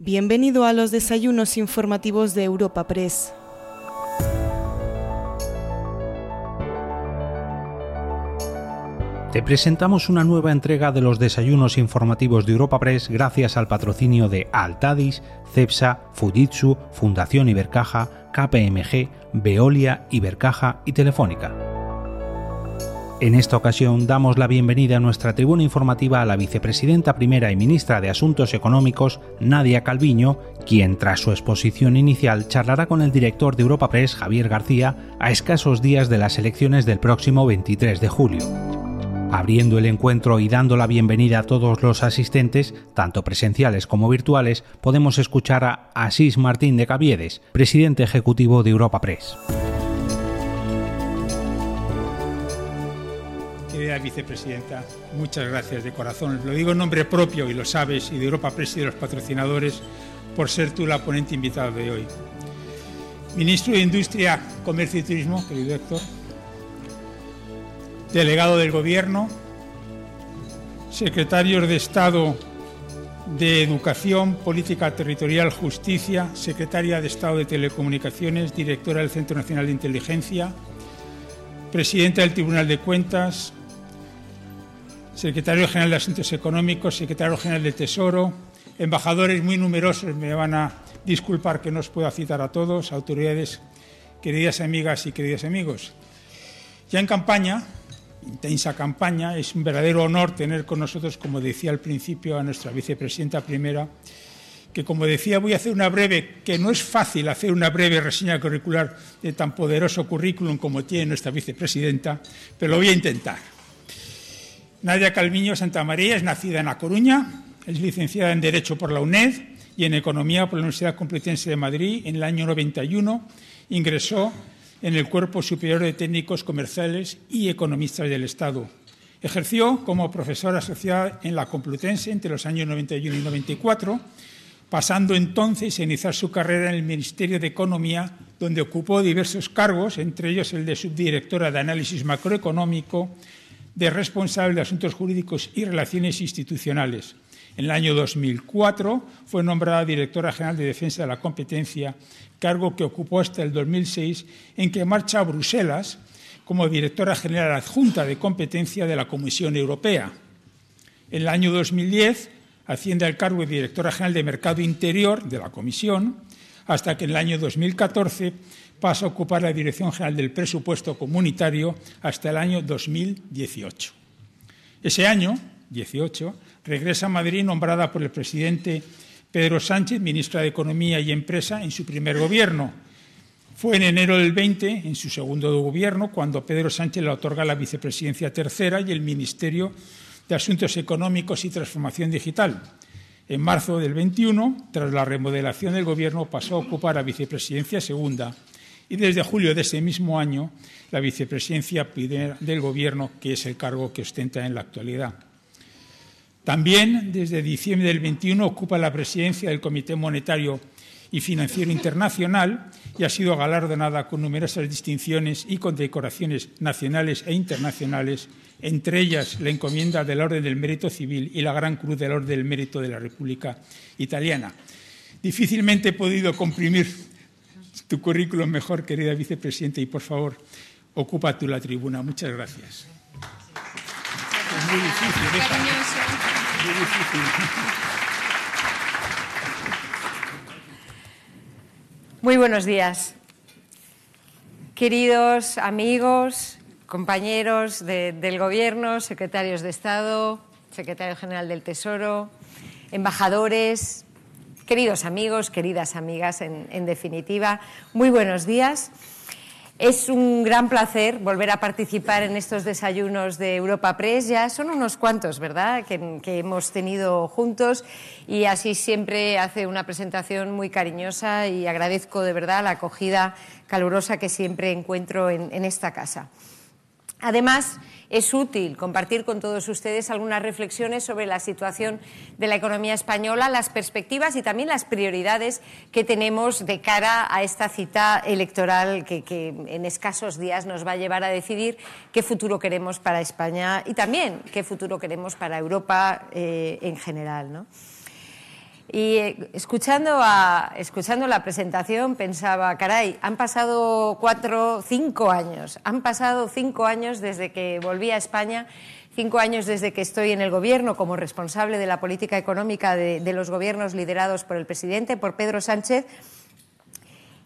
Bienvenido a los desayunos informativos de Europa Press. Te presentamos una nueva entrega de los desayunos informativos de Europa Press gracias al patrocinio de Altadis, Cepsa, Fujitsu, Fundación Ibercaja, KPMG, Veolia, Ibercaja y Telefónica. En esta ocasión damos la bienvenida a nuestra tribuna informativa a la vicepresidenta primera y ministra de Asuntos Económicos, Nadia Calviño, quien tras su exposición inicial charlará con el director de Europa Press, Javier García, a escasos días de las elecciones del próximo 23 de julio. Abriendo el encuentro y dando la bienvenida a todos los asistentes, tanto presenciales como virtuales, podemos escuchar a Asís Martín de Caviedes, presidente ejecutivo de Europa Press. Vicepresidenta, muchas gracias de corazón. Lo digo en nombre propio, y lo sabes, y de Europa Press y de los patrocinadores, por ser tú la ponente invitada de hoy. Ministro de Industria, Comercio y Turismo, querido Héctor, delegado del Gobierno, secretarios de Estado de Educación, Política Territorial, Justicia, secretaria de Estado de Telecomunicaciones, directora del Centro Nacional de Inteligencia, presidenta del Tribunal de Cuentas, secretario general de Asuntos Económicos, secretario general del Tesoro, embajadores muy numerosos, me van a disculpar que no os pueda citar a todos, autoridades, queridas amigas y queridos amigos. Ya en campaña, intensa campaña, es un verdadero honor tener con nosotros, como decía al principio, a nuestra vicepresidenta primera, que como decía voy a hacer una breve, que no es fácil hacer una breve reseña curricular de tan poderoso currículum como tiene nuestra vicepresidenta, pero lo voy a intentar. Nadia Calviño Santamaría es nacida en A Coruña, es licenciada en Derecho por la UNED y en Economía por la Universidad Complutense de Madrid. En el año 91 ingresó en el Cuerpo Superior de Técnicos Comerciales y Economistas del Estado. Ejerció como profesora asociada en la Complutense entre los años 91 y 94, pasando entonces a iniciar su carrera en el Ministerio de Economía, donde ocupó diversos cargos, entre ellos el de subdirectora de Análisis Macroeconómico de responsable de Asuntos Jurídicos y Relaciones Institucionales. En el año 2004 fue nombrada directora general de Defensa de la Competencia, cargo que ocupó hasta el 2006, en que marcha a Bruselas como directora general adjunta de competencia de la Comisión Europea. En el año 2010 asciende al cargo de directora general de Mercado Interior de la Comisión, hasta que en el año 2014 pasa a ocupar la Dirección General del Presupuesto Comunitario hasta el año 2018. Ese año, 18, regresa a Madrid nombrada por el presidente Pedro Sánchez, ministra de Economía y Empresa, en su primer gobierno. Fue en enero del 20, en su segundo gobierno, cuando Pedro Sánchez le otorga la vicepresidencia tercera y el Ministerio de Asuntos Económicos y Transformación Digital. En marzo del 21, tras la remodelación del Gobierno, pasó a ocupar la vicepresidencia segunda y desde julio de ese mismo año la vicepresidencia del Gobierno, que es el cargo que ostenta en la actualidad. También desde diciembre del 21 ocupa la presidencia del Comité Monetario y Financiero Internacional y ha sido galardonada con numerosas distinciones y condecoraciones nacionales e internacionales, entre ellas la encomienda de la Orden del Mérito Civil y la Gran Cruz de la Orden del Mérito de la República Italiana. Difícilmente he podido comprimir tu currículum mejor, querida vicepresidenta, y por favor, ocupa tú la tribuna. Muchas gracias. Es muy difícil, Muy difícil. Muy buenos días. Queridos amigos, compañeros del Gobierno, secretarios de Estado, secretario general del Tesoro, embajadores, Queridos amigos, queridas amigas, en, definitiva, muy buenos días. Es un gran placer volver a participar en estos desayunos de Europa Press. Ya son unos cuantos, ¿verdad?, que, hemos tenido juntos y así siempre hace una presentación muy cariñosa y agradezco de verdad la acogida calurosa que siempre encuentro en, en esta casa. Además, es útil compartir con todos ustedes algunas reflexiones sobre la situación de la economía española, las perspectivas y también las prioridades que tenemos de cara a esta cita electoral que, en escasos días nos va a llevar a decidir qué futuro queremos para España y también qué futuro queremos para Europa eh, en general. Y eh, escuchando, a, escuchando la presentación pensaba, caray, han pasado cuatro, cinco años, han pasado cinco años desde que volví a España, cinco años desde que estoy en el gobierno como responsable de la política económica de, de los gobiernos liderados por el presidente, por Pedro Sánchez.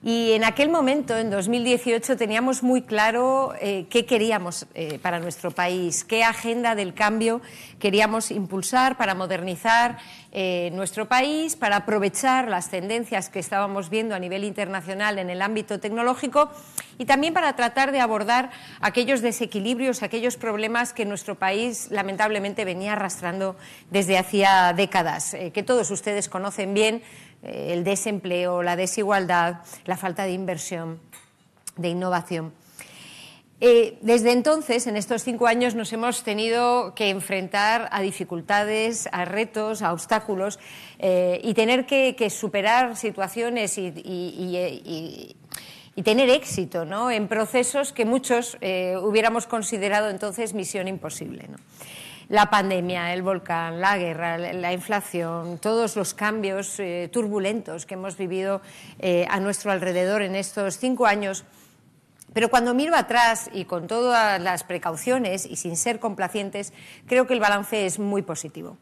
Y en aquel momento, en 2018, teníamos muy claro eh, qué queríamos eh, para nuestro país, qué agenda del cambio queríamos impulsar para modernizar eh, nuestro país, para aprovechar las tendencias que estábamos viendo a nivel internacional en el ámbito tecnológico y también para tratar de abordar aquellos desequilibrios, aquellos problemas que nuestro país lamentablemente venía arrastrando desde hacía décadas, que todos ustedes conocen bien el desempleo, la desigualdad, la falta de inversión, de innovación. Eh, desde entonces, en estos cinco años, nos hemos tenido que enfrentar a dificultades, a retos, a obstáculos eh, y tener que, superar situaciones y, tener éxito en procesos que muchos hubiéramos considerado entonces misión imposible la pandemia, el volcán, la guerra, la inflación, todos los cambios eh, turbulentos que hemos vivido eh, a nuestro alrededor en estos cinco años. Pero cuando miro atrás y con todas las precauciones y sin ser complacientes, creo que el balance es muy positivo.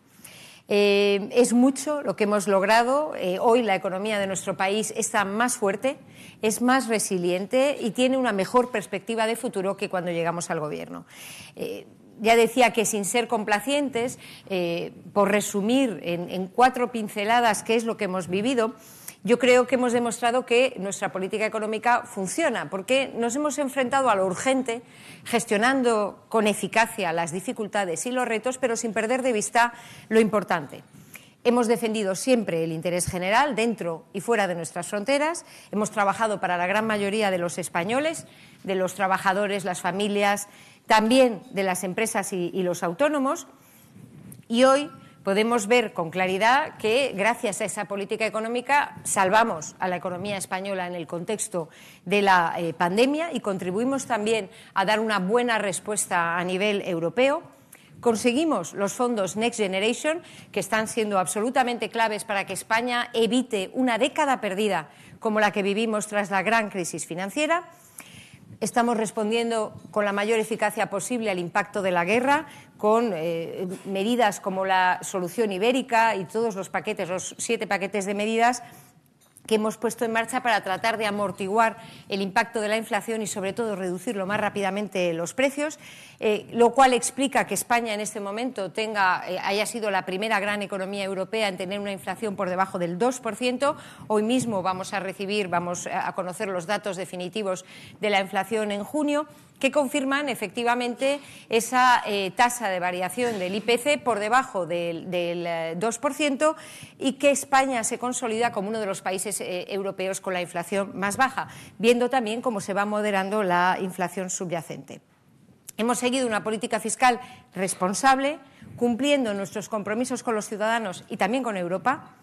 Eh, es mucho lo que hemos logrado. hoy la economía de nuestro país está más fuerte, es más resiliente y tiene una mejor perspectiva de futuro que cuando llegamos al Gobierno ya decía que sin ser complacientes, eh, por resumir en, cuatro pinceladas qué es lo que hemos vivido, yo creo que hemos demostrado que nuestra política económica funciona, porque nos hemos enfrentado a lo urgente, gestionando con eficacia las dificultades y los retos, pero sin perder de vista lo importante. Hemos defendido siempre el interés general dentro y fuera de nuestras fronteras. Hemos trabajado para la gran mayoría de los españoles, de los trabajadores, las familias, también de las empresas y, los autónomos. Y hoy podemos ver con claridad que gracias a esa política económica salvamos a la economía española en el contexto de la eh, pandemia y contribuimos también a dar una buena respuesta a nivel europeo. Conseguimos los fondos Next Generation, que están siendo absolutamente claves para que España evite una década perdida como la que vivimos tras la gran crisis financiera. Estamos respondiendo con la mayor eficacia posible al impacto de la guerra, con eh, medidas como la solución ibérica y todos los paquetes, los siete paquetes de medidas que hemos puesto en marcha para tratar de amortiguar el impacto de la inflación y, sobre todo, reducir lo más rápidamente los precios, eh, lo cual explica que España en este momento tenga, eh, haya sido la primera gran economía europea en tener una inflación por debajo del 2%. Hoy mismo vamos a recibir, vamos a conocer los datos definitivos de la inflación en junio que confirman efectivamente esa eh, tasa de variación del IPC por debajo del, 2% eh, y que España se consolida como uno de los países eh, europeos con la inflación más baja, viendo también cómo se va moderando la inflación subyacente. Hemos seguido una política fiscal responsable, cumpliendo nuestros compromisos con los ciudadanos y también con Europa.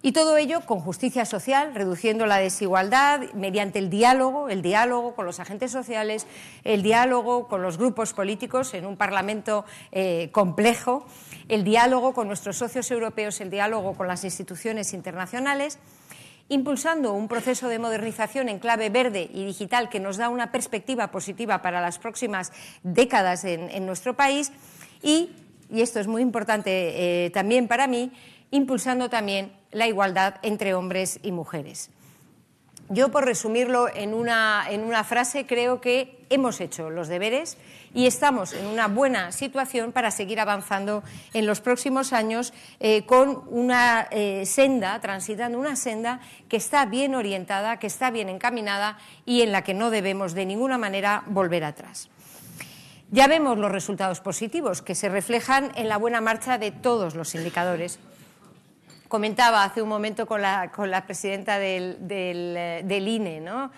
Y todo ello con justicia social, reduciendo la desigualdad mediante el diálogo, el diálogo con los agentes sociales, el diálogo con los grupos políticos en un Parlamento eh, complejo, el diálogo con nuestros socios europeos, el diálogo con las instituciones internacionales impulsando un proceso de modernización en clave verde y digital que nos da una perspectiva positiva para las próximas décadas en, nuestro país. Y, y esto es muy importante eh, también para mí, impulsando también la igualdad entre hombres y mujeres. Yo, por resumirlo en una, en una, frase, creo que hemos hecho los deberes y estamos en una buena situación para seguir avanzando en los próximos años eh, con una eh, senda, transitando una senda que está bien orientada, que está bien encaminada y en la que no debemos de ninguna manera volver atrás. Ya vemos los resultados positivos que se reflejan en la buena marcha de todos los indicadores comentaba hace un momento con la, con la presidenta del, del, eh, INE, ¿no?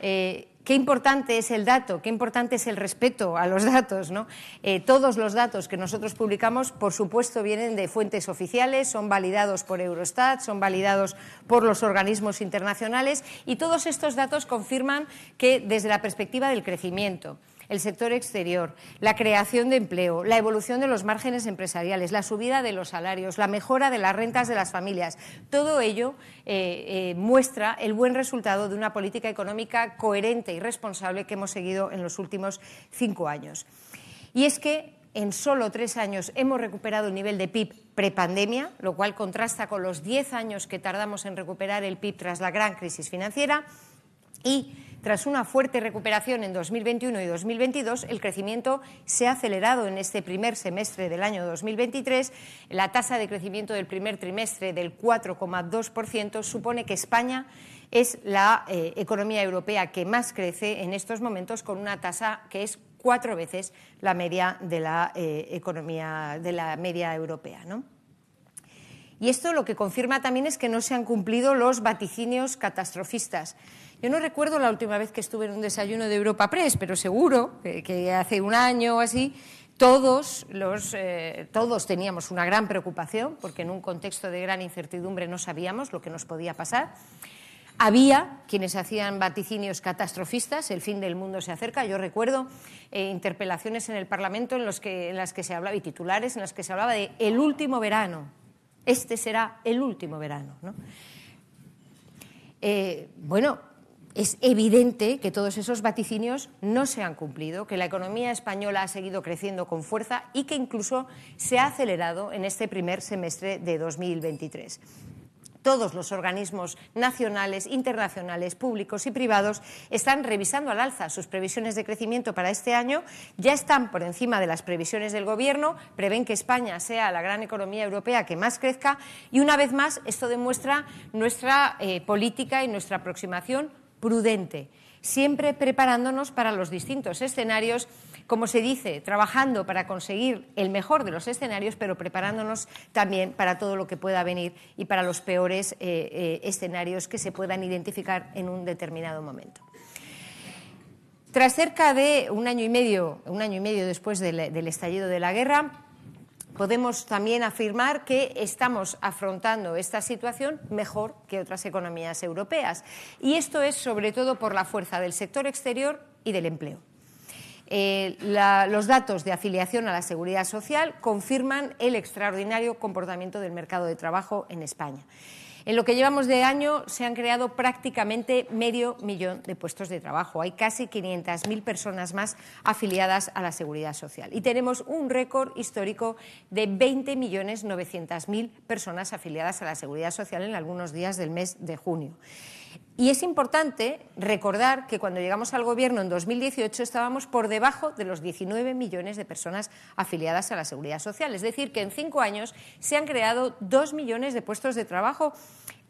Eh, qué importante es el dato, qué importante es el respeto a los datos. ¿no? Eh, todos los datos que nosotros publicamos, por supuesto, vienen de fuentes oficiales, son validados por Eurostat, son validados por los organismos internacionales y todos estos datos confirman que desde la perspectiva del crecimiento, el sector exterior, la creación de empleo, la evolución de los márgenes empresariales, la subida de los salarios, la mejora de las rentas de las familias. Todo ello eh, eh, muestra el buen resultado de una política económica coherente y responsable que hemos seguido en los últimos cinco años. Y es que en solo tres años hemos recuperado el nivel de PIB prepandemia, lo cual contrasta con los diez años que tardamos en recuperar el PIB tras la gran crisis financiera. Y tras una fuerte recuperación en 2021 y 2022, el crecimiento se ha acelerado en este primer semestre del año 2023. La tasa de crecimiento del primer trimestre del 4,2% supone que España es la eh, economía europea que más crece en estos momentos con una tasa que es cuatro veces la media de la eh, economía de la media europea. Y esto lo que confirma también es que no se han cumplido los vaticinios catastrofistas. Yo no recuerdo la última vez que estuve en un desayuno de Europa Press, pero seguro que, hace un año o así todos, los, eh, todos teníamos una gran preocupación, porque en un contexto de gran incertidumbre no sabíamos lo que nos podía pasar. Había quienes hacían vaticinios catastrofistas, el fin del mundo se acerca. Yo recuerdo eh, interpelaciones en el Parlamento en, en, las que se hablaba, y titulares en las que se hablaba de el último verano. Este será el último verano. ¿no? Eh, bueno, es evidente que todos esos vaticinios no se han cumplido, que la economía española ha seguido creciendo con fuerza y que incluso se ha acelerado en este primer semestre de 2023 todos los organismos nacionales, internacionales, públicos y privados están revisando al alza sus previsiones de crecimiento para este año, ya están por encima de las previsiones del Gobierno, prevén que España sea la gran economía europea que más crezca y, una vez más, esto demuestra nuestra eh, política y nuestra aproximación prudente, siempre preparándonos para los distintos escenarios, como se dice, trabajando para conseguir el mejor de los escenarios, pero preparándonos también para todo lo que pueda venir y para los peores eh, eh, escenarios que se puedan identificar en un determinado momento. Tras cerca de un año y medio, un año y medio después del, del estallido de la guerra, podemos también afirmar que estamos afrontando esta situación mejor que otras economías europeas. Y esto es sobre todo por la fuerza del sector exterior y del empleo. Eh, los datos de afiliación a la seguridad social confirman el extraordinario comportamiento del mercado de trabajo en España. En lo que llevamos de año se han creado prácticamente medio millón de puestos de trabajo. Hay casi 500.000 personas más afiliadas a la seguridad social. Y tenemos un récord histórico de 20.900.000 personas afiliadas a la seguridad social en algunos días del mes de junio. Y es importante recordar que cuando llegamos al Gobierno en 2018 estábamos por debajo de los 19 millones de personas afiliadas a la Seguridad Social. Es decir, que en cinco años se han creado dos millones de puestos de trabajo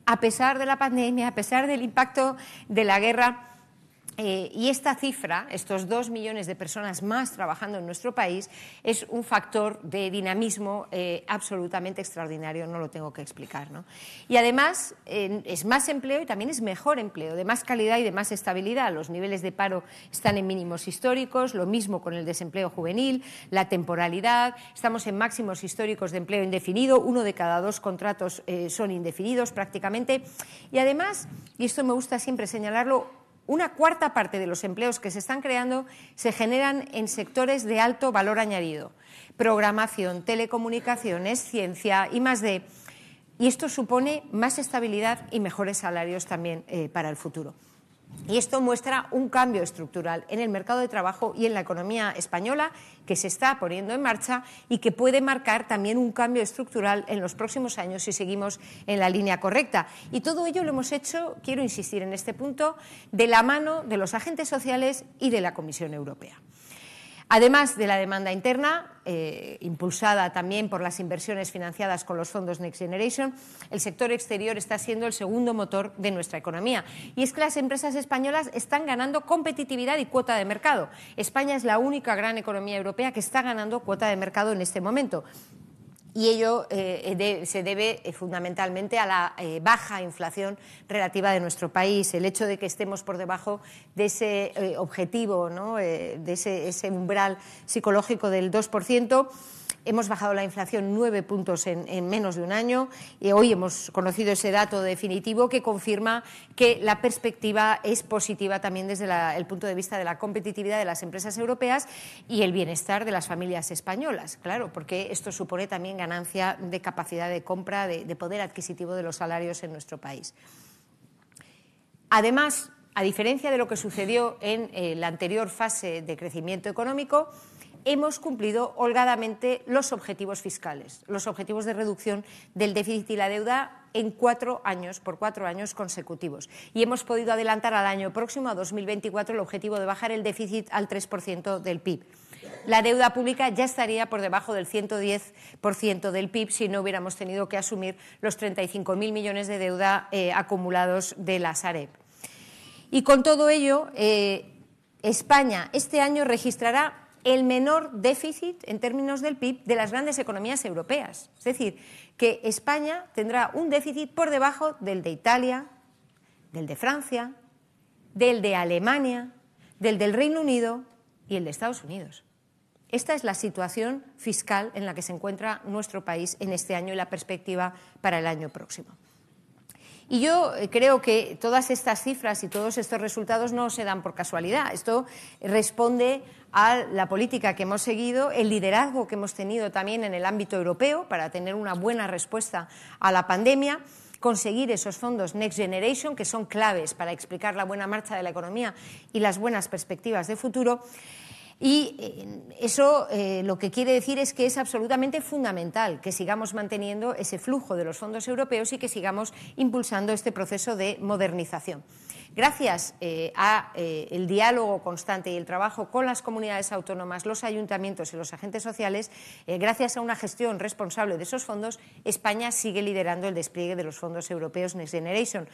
a pesar de la pandemia, a pesar del impacto de la guerra eh, y esta cifra, estos dos millones de personas más trabajando en nuestro país, es un factor de dinamismo eh, absolutamente extraordinario, no lo tengo que explicar. Y además es más empleo y también es mejor empleo, de más calidad y de más estabilidad. Los niveles de paro están en mínimos históricos, lo mismo con el desempleo juvenil, la temporalidad, estamos en máximos históricos de empleo indefinido, uno de cada dos contratos eh, son indefinidos prácticamente. Y además, y esto me gusta siempre señalarlo, una cuarta parte de los empleos que se están creando se generan en sectores de alto valor añadido. Programación, telecomunicaciones, ciencia y más de. Y esto supone más estabilidad y mejores salarios también eh, para el futuro. Y esto muestra un cambio estructural en el mercado de trabajo y en la economía española que se está poniendo en marcha y que puede marcar también un cambio estructural en los próximos años si seguimos en la línea correcta. Y todo ello lo hemos hecho, quiero insistir en este punto, de la mano de los agentes sociales y de la Comisión Europea. Además de la demanda interna, eh, impulsada también por las inversiones financiadas con los fondos Next Generation, el sector exterior está siendo el segundo motor de nuestra economía. Y es que las empresas españolas están ganando competitividad y cuota de mercado. España es la única gran economía europea que está ganando cuota de mercado en este momento y ello eh, se debe eh, fundamentalmente a la eh, baja inflación relativa de nuestro país, el hecho de que estemos por debajo de ese objetivo, ¿no? de ese, ese, umbral psicológico del 2%. Hemos bajado la inflación nueve puntos en, menos de un año y hoy hemos conocido ese dato definitivo que confirma que la perspectiva es positiva también desde el punto de vista de la competitividad de las empresas europeas y el bienestar de las familias españolas. Claro, porque esto supone también ganancia de capacidad de compra, de poder adquisitivo de los salarios en nuestro país. Además, a diferencia de lo que sucedió en eh, la anterior fase de crecimiento económico, hemos cumplido holgadamente los objetivos fiscales, los objetivos de reducción del déficit y la deuda en cuatro años, por cuatro años consecutivos. Y hemos podido adelantar al año próximo, a 2024, el objetivo de bajar el déficit al 3% del PIB. La deuda pública ya estaría por debajo del 110% del PIB si no hubiéramos tenido que asumir los 35.000 millones de deuda eh, acumulados de la Sareb. Y con todo ello, eh, España este año registrará el menor déficit en términos del PIB de las grandes economías europeas. Es decir, que España tendrá un déficit por debajo del de Italia, del de Francia, del de Alemania, del del Reino Unido y el de Estados Unidos. Esta es la situación fiscal en la que se encuentra nuestro país en este año y la perspectiva para el año próximo. Y yo eh, creo que todas estas cifras y todos estos resultados no se dan por casualidad. Esto responde a la política que hemos seguido, el liderazgo que hemos tenido también en el ámbito europeo para tener una buena respuesta a la pandemia conseguir esos fondos Next Generation, que son claves para explicar la buena marcha de la economía y las buenas perspectivas de futuro. Y eh, eso eh, lo que quiere decir es que es absolutamente fundamental que sigamos manteniendo ese flujo de los fondos europeos y que sigamos impulsando este proceso de modernización. Gracias eh, al diálogo constante y el trabajo con las comunidades autónomas, los ayuntamientos y los agentes sociales, gracias a una gestión responsable de esos fondos, España sigue liderando el despliegue de los fondos europeos Next Generation.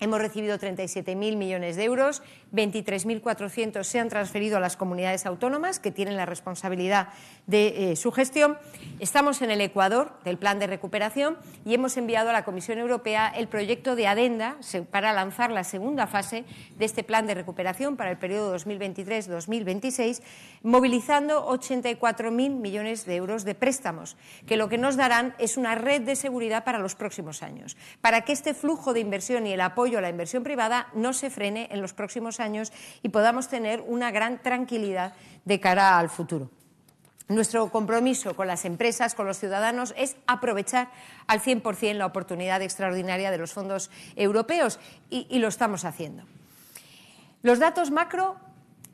Hemos recibido 37.000 millones de euros, 23.400 se han transferido a las comunidades autónomas que tienen la responsabilidad de eh, su gestión. Estamos en el Ecuador del plan de recuperación y hemos enviado a la Comisión Europea el proyecto de adenda para lanzar la segunda fase de este plan de recuperación para el periodo 2023-2026, movilizando 84.000 millones de euros de préstamos, que lo que nos darán es una red de seguridad para los próximos años, para que este flujo de inversión y el apoyo a la inversión privada no se frene en los próximos años y podamos tener una gran tranquilidad de cara al futuro. Nuestro compromiso con las empresas, con los ciudadanos, es aprovechar al 100% la oportunidad extraordinaria de los fondos europeos y, y lo estamos haciendo. Los datos macro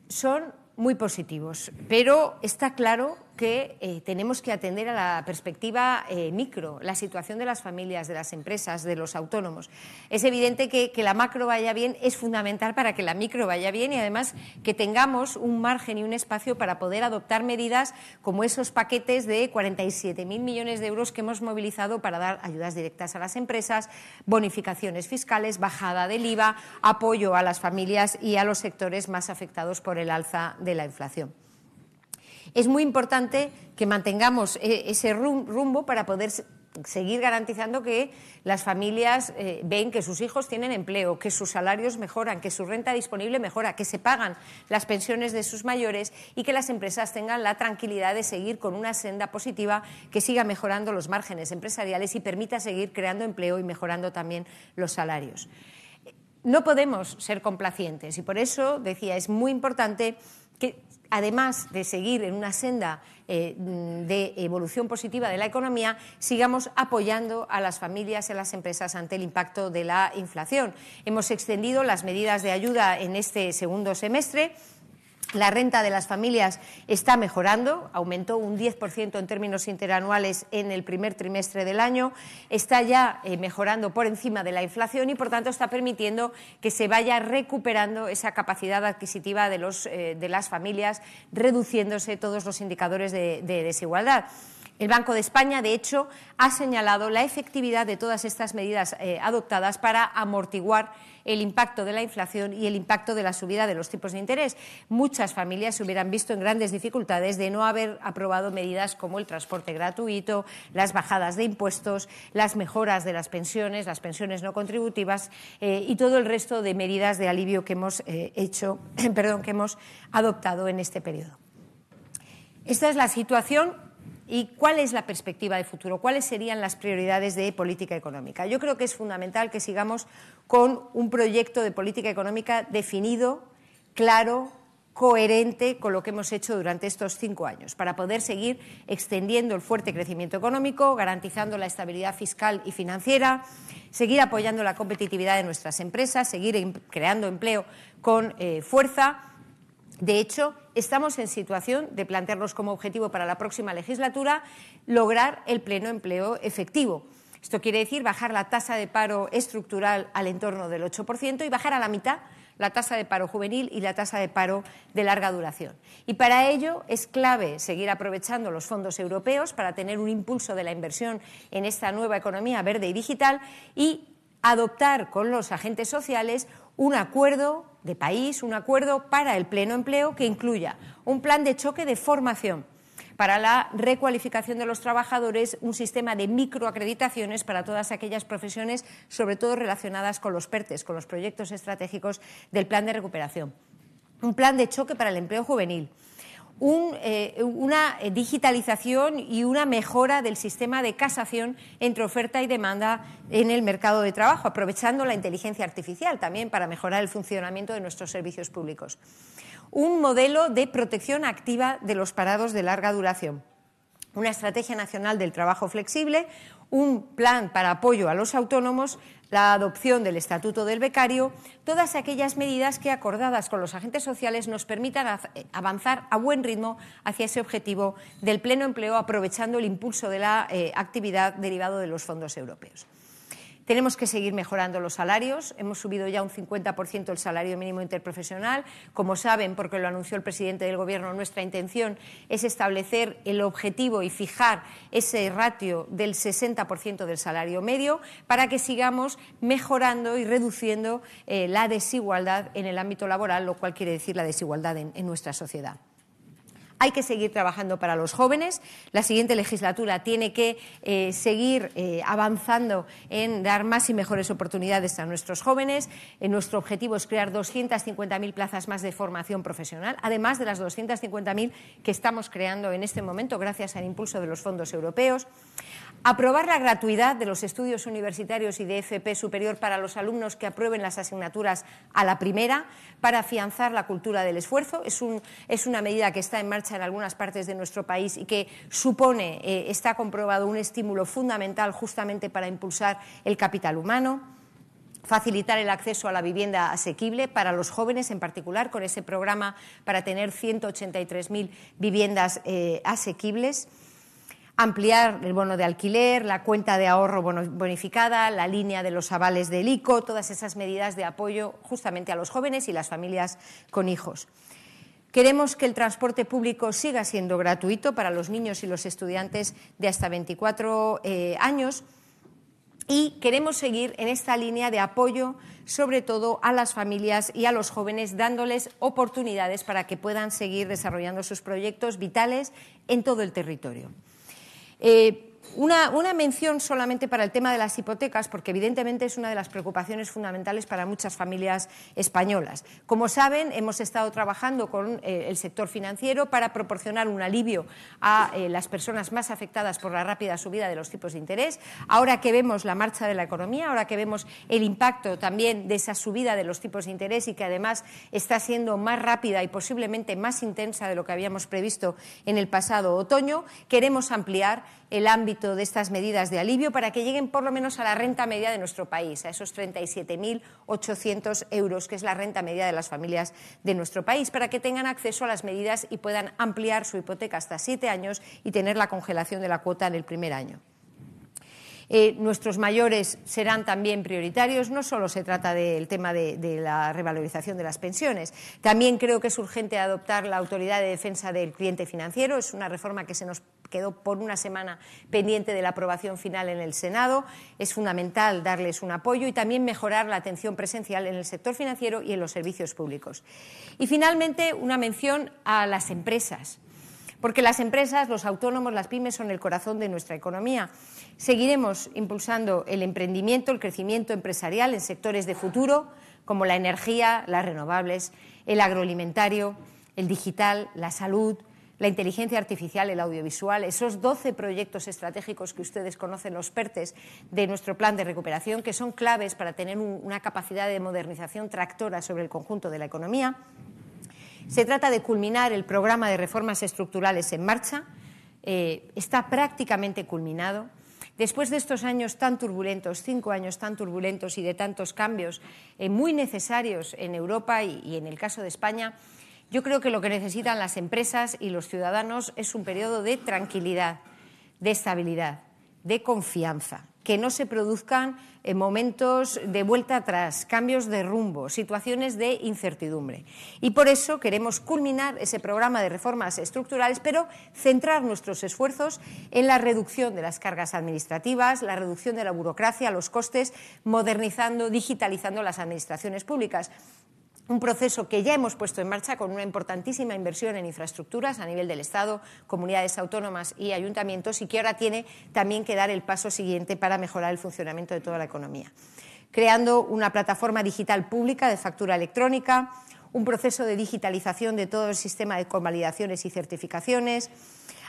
son muy positivos, pero está claro que eh, tenemos que atender a la perspectiva eh, micro, la situación de las familias, de las empresas, de los autónomos. Es evidente que, que, la macro vaya bien es fundamental para que la micro vaya bien y además que tengamos un margen y un espacio para poder adoptar medidas como esos paquetes de 47.000 millones de euros que hemos movilizado para dar ayudas directas a las empresas, bonificaciones fiscales, bajada del IVA, apoyo a las familias y a los sectores más afectados por el alza de la inflación es muy importante que mantengamos eh, ese rumbo para poder seguir garantizando que las familias eh, ven que sus hijos tienen empleo, que sus salarios mejoran, que su renta disponible mejora, que se pagan las pensiones de sus mayores y que las empresas tengan la tranquilidad de seguir con una senda positiva que siga mejorando los márgenes empresariales y permita seguir creando empleo y mejorando también los salarios. No podemos ser complacientes y por eso decía es muy importante que además de seguir en una senda eh, de evolución positiva de la economía, sigamos apoyando a las familias y a las empresas ante el impacto de la inflación. Hemos extendido las medidas de ayuda en este segundo semestre la renta de las familias está mejorando, aumentó un 10% en términos interanuales en el primer trimestre del año, está ya eh, mejorando por encima de la inflación y, por tanto, está permitiendo que se vaya recuperando esa capacidad adquisitiva de, eh, de las familias, reduciéndose todos los indicadores de desigualdad. El Banco de España, de hecho, ha señalado la efectividad de todas estas medidas eh, adoptadas para amortiguar el impacto de la inflación y el impacto de la subida de los tipos de interés. Muchas familias se hubieran visto en grandes dificultades de no haber aprobado medidas como el transporte gratuito, las bajadas de impuestos, las mejoras de las pensiones, las pensiones no contributivas eh, y todo el resto de medidas de alivio que hemos eh, hecho, perdón, que hemos adoptado en este periodo. Esta es la situación ¿Y cuál es la perspectiva de futuro? ¿Cuáles serían las prioridades de política económica? Yo creo que es fundamental que sigamos con un proyecto de política económica definido, claro, coherente con lo que hemos hecho durante estos cinco años, para poder seguir extendiendo el fuerte crecimiento económico, garantizando la estabilidad fiscal y financiera, seguir apoyando la competitividad de nuestras empresas, seguir em, creando empleo con eh, fuerza. De hecho, estamos en situación de plantearnos como objetivo para la próxima legislatura lograr el pleno empleo efectivo. Esto quiere decir bajar la tasa de paro estructural al entorno del 8% y bajar a la mitad la tasa de paro juvenil y la tasa de paro de larga duración. Y para ello es clave seguir aprovechando los fondos europeos para tener un impulso de la inversión en esta nueva economía verde y digital y adoptar con los agentes sociales un acuerdo de país, un acuerdo para el pleno empleo que incluya un plan de choque de formación para la recualificación de los trabajadores, un sistema de microacreditaciones para todas aquellas profesiones, sobre todo relacionadas con los PERTES, con los proyectos estratégicos del plan de recuperación. Un plan de choque para el empleo juvenil. Eh, una digitalización y una mejora del sistema de casación entre oferta y demanda en el mercado de trabajo, aprovechando la inteligencia artificial también para mejorar el funcionamiento de nuestros servicios públicos. Un modelo de protección activa de los parados de larga duración, una estrategia nacional del trabajo flexible, un plan para apoyo a los autónomos, la adopción del Estatuto del Becario, todas aquellas medidas que, acordadas con los agentes sociales, nos permitan avanzar a buen ritmo hacia ese objetivo del pleno empleo, aprovechando el impulso de la eh, actividad derivado de los fondos europeos. Tenemos que seguir mejorando los salarios. Hemos subido ya un 50% el salario mínimo interprofesional. Como saben, porque lo anunció el presidente del Gobierno, nuestra intención es establecer el objetivo y fijar ese ratio del 60% del salario medio para que sigamos mejorando y reduciendo eh, la desigualdad en el ámbito laboral, lo cual quiere decir la desigualdad en nuestra sociedad. Hay que seguir trabajando para los jóvenes. La siguiente legislatura tiene que eh, seguir eh, avanzando en dar más y mejores oportunidades a nuestros jóvenes. Eh, nuestro objetivo es crear 250.000 plazas más de formación profesional, además de las 250.000 que estamos creando en este momento gracias al impulso de los fondos europeos. Aprobar la gratuidad de los estudios universitarios y de FP superior para los alumnos que aprueben las asignaturas a la primera, para afianzar la cultura del esfuerzo. Es, una medida que está en marcha en algunas partes de nuestro país y que supone, eh, está comprobado, un estímulo fundamental justamente para impulsar el capital humano facilitar el acceso a la vivienda asequible para los jóvenes en particular, con ese programa para tener 183.000 viviendas eh, asequibles ampliar el bono de alquiler, la cuenta de ahorro bonificada, la línea de los avales del ICO, todas esas medidas de apoyo justamente a los jóvenes y las familias con hijos. Queremos que el transporte público siga siendo gratuito para los niños y los estudiantes de hasta 24 eh, años y queremos seguir en esta línea de apoyo sobre todo a las familias y a los jóvenes, dándoles oportunidades para que puedan seguir desarrollando sus proyectos vitales en todo el territorio. Eh, una, mención solamente para el tema de las hipotecas, porque evidentemente es una de las preocupaciones fundamentales para muchas familias españolas. Como saben, hemos estado trabajando con eh, el sector financiero para proporcionar un alivio a eh, las personas más afectadas por la rápida subida de los tipos de interés. Ahora que vemos la marcha de la economía, ahora que vemos el impacto también de esa subida de los tipos de interés y que además está siendo más rápida y posiblemente más intensa de lo que habíamos previsto en el pasado otoño, queremos ampliar el ámbito de estas medidas de alivio para que lleguen por lo menos a la renta media de nuestro país, a esos 37.800 euros, que es la renta media de las familias de nuestro país, para que tengan acceso a las medidas y puedan ampliar su hipoteca hasta siete años y tener la congelación de la cuota en el primer año. Eh, nuestros mayores serán también prioritarios. No solo se trata del tema de, la revalorización de las pensiones. También creo que es urgente adoptar la autoridad de defensa del cliente financiero. Es una reforma que se nos quedó por una semana pendiente de la aprobación final en el Senado. Es fundamental darles un apoyo y también mejorar la atención presencial en el sector financiero y en los servicios públicos. Y finalmente, una mención a las empresas porque las empresas, los autónomos, las pymes son el corazón de nuestra economía. Seguiremos impulsando el emprendimiento, el crecimiento empresarial en sectores de futuro como la energía, las renovables, el agroalimentario, el digital, la salud, la inteligencia artificial, el audiovisual, esos 12 proyectos estratégicos que ustedes conocen, los PERTES, de nuestro plan de recuperación, que son claves para tener una capacidad de modernización tractora sobre el conjunto de la economía. Se trata de culminar el programa de reformas estructurales en marcha. Eh, está prácticamente culminado. Después de estos años tan turbulentos, cinco años tan turbulentos y de tantos cambios eh, muy necesarios en Europa y en el caso de España, yo creo que lo que necesitan las empresas y los ciudadanos es un periodo de tranquilidad, de estabilidad, de confianza, que no se produzcan eh, momentos de vuelta atrás, cambios de rumbo, situaciones de incertidumbre. Y por eso queremos culminar ese programa de reformas estructurales, pero centrar nuestros esfuerzos en la reducción de las cargas administrativas, la reducción de la burocracia, los costes, modernizando, digitalizando las administraciones públicas un proceso que ya hemos puesto en marcha con una importantísima inversión en infraestructuras a nivel del Estado, comunidades autónomas y ayuntamientos y que ahora tiene también que dar el paso siguiente para mejorar el funcionamiento de toda la economía. Creando una plataforma digital pública de factura electrónica, un proceso de digitalización de todo el sistema de convalidaciones y certificaciones,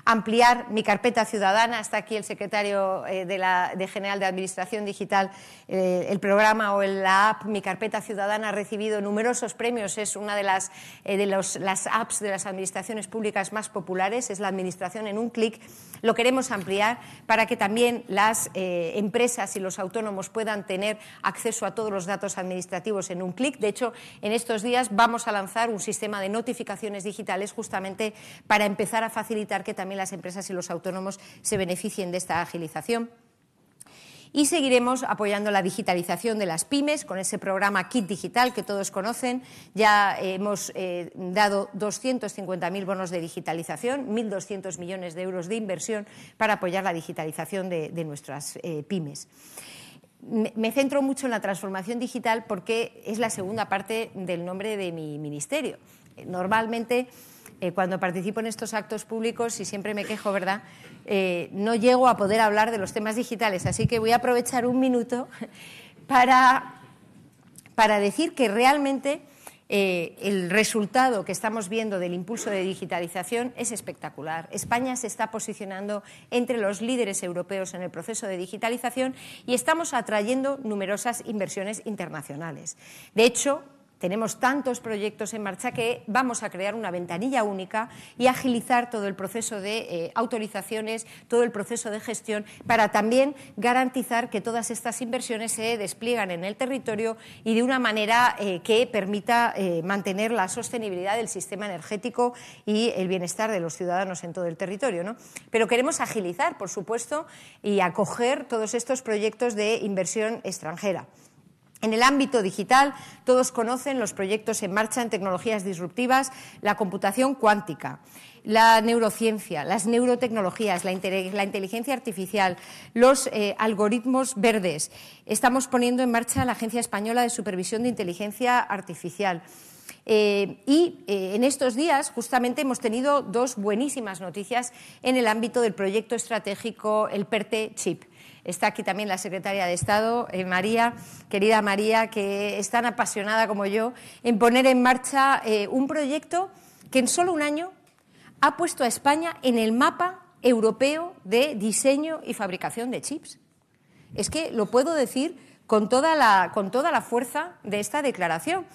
ampliar mi carpeta ciudadana. Está aquí el secretario eh, de, la, de General de Administración Digital. Eh, el programa o la app Mi Carpeta Ciudadana ha recibido numerosos premios. Es una de las, eh, de las apps de las administraciones públicas más populares. Es la administración en un clic. Lo queremos ampliar para que también las empresas y los autónomos puedan tener acceso a todos los datos administrativos en un clic. De hecho, en estos días vamos a lanzar un sistema de notificaciones digitales justamente para empezar a facilitar que también las empresas y los autónomos se beneficien de esta agilización. Y seguiremos apoyando la digitalización de las pymes con ese programa Kit Digital que todos conocen. Ya hemos eh, dado 250.000 bonos de digitalización, 1.200 millones de euros de inversión para apoyar la digitalización de, nuestras eh, pymes. me centro mucho en la transformación digital porque es la segunda parte del nombre de mi ministerio. Normalmente eh, cuando participo en estos actos públicos, y siempre me quejo, ¿verdad? Eh, no llego a poder hablar de los temas digitales, así que voy a aprovechar un minuto para, para decir que realmente eh, el resultado que estamos viendo del impulso de digitalización es espectacular. España se está posicionando entre los líderes europeos en el proceso de digitalización y estamos atrayendo numerosas inversiones internacionales. De hecho, tenemos tantos proyectos en marcha que vamos a crear una ventanilla única y agilizar todo el proceso de eh, autorizaciones, todo el proceso de gestión, para también garantizar que todas estas inversiones se despliegan en el territorio y de una manera eh, que permita eh, mantener la sostenibilidad del sistema energético y el bienestar de los ciudadanos en todo el territorio. ¿no? Pero queremos agilizar, por supuesto, y acoger todos estos proyectos de inversión extranjera. En el ámbito digital, todos conocen los proyectos en marcha en tecnologías disruptivas, la computación cuántica, la neurociencia, las neurotecnologías, la, inteligencia artificial, los eh, algoritmos verdes. Estamos poniendo en marcha la Agencia Española de Supervisión de Inteligencia Artificial. Eh, y eh, en estos días justamente hemos tenido dos buenísimas noticias en el ámbito del proyecto estratégico, el PERTE Chip. Está aquí también la secretaria de Estado, eh, María, querida María, que es tan apasionada como yo en poner en marcha eh, un proyecto que en solo un año ha puesto a España en el mapa europeo de diseño y fabricación de chips. Es que lo puedo decir con toda la, con toda la fuerza de esta declaración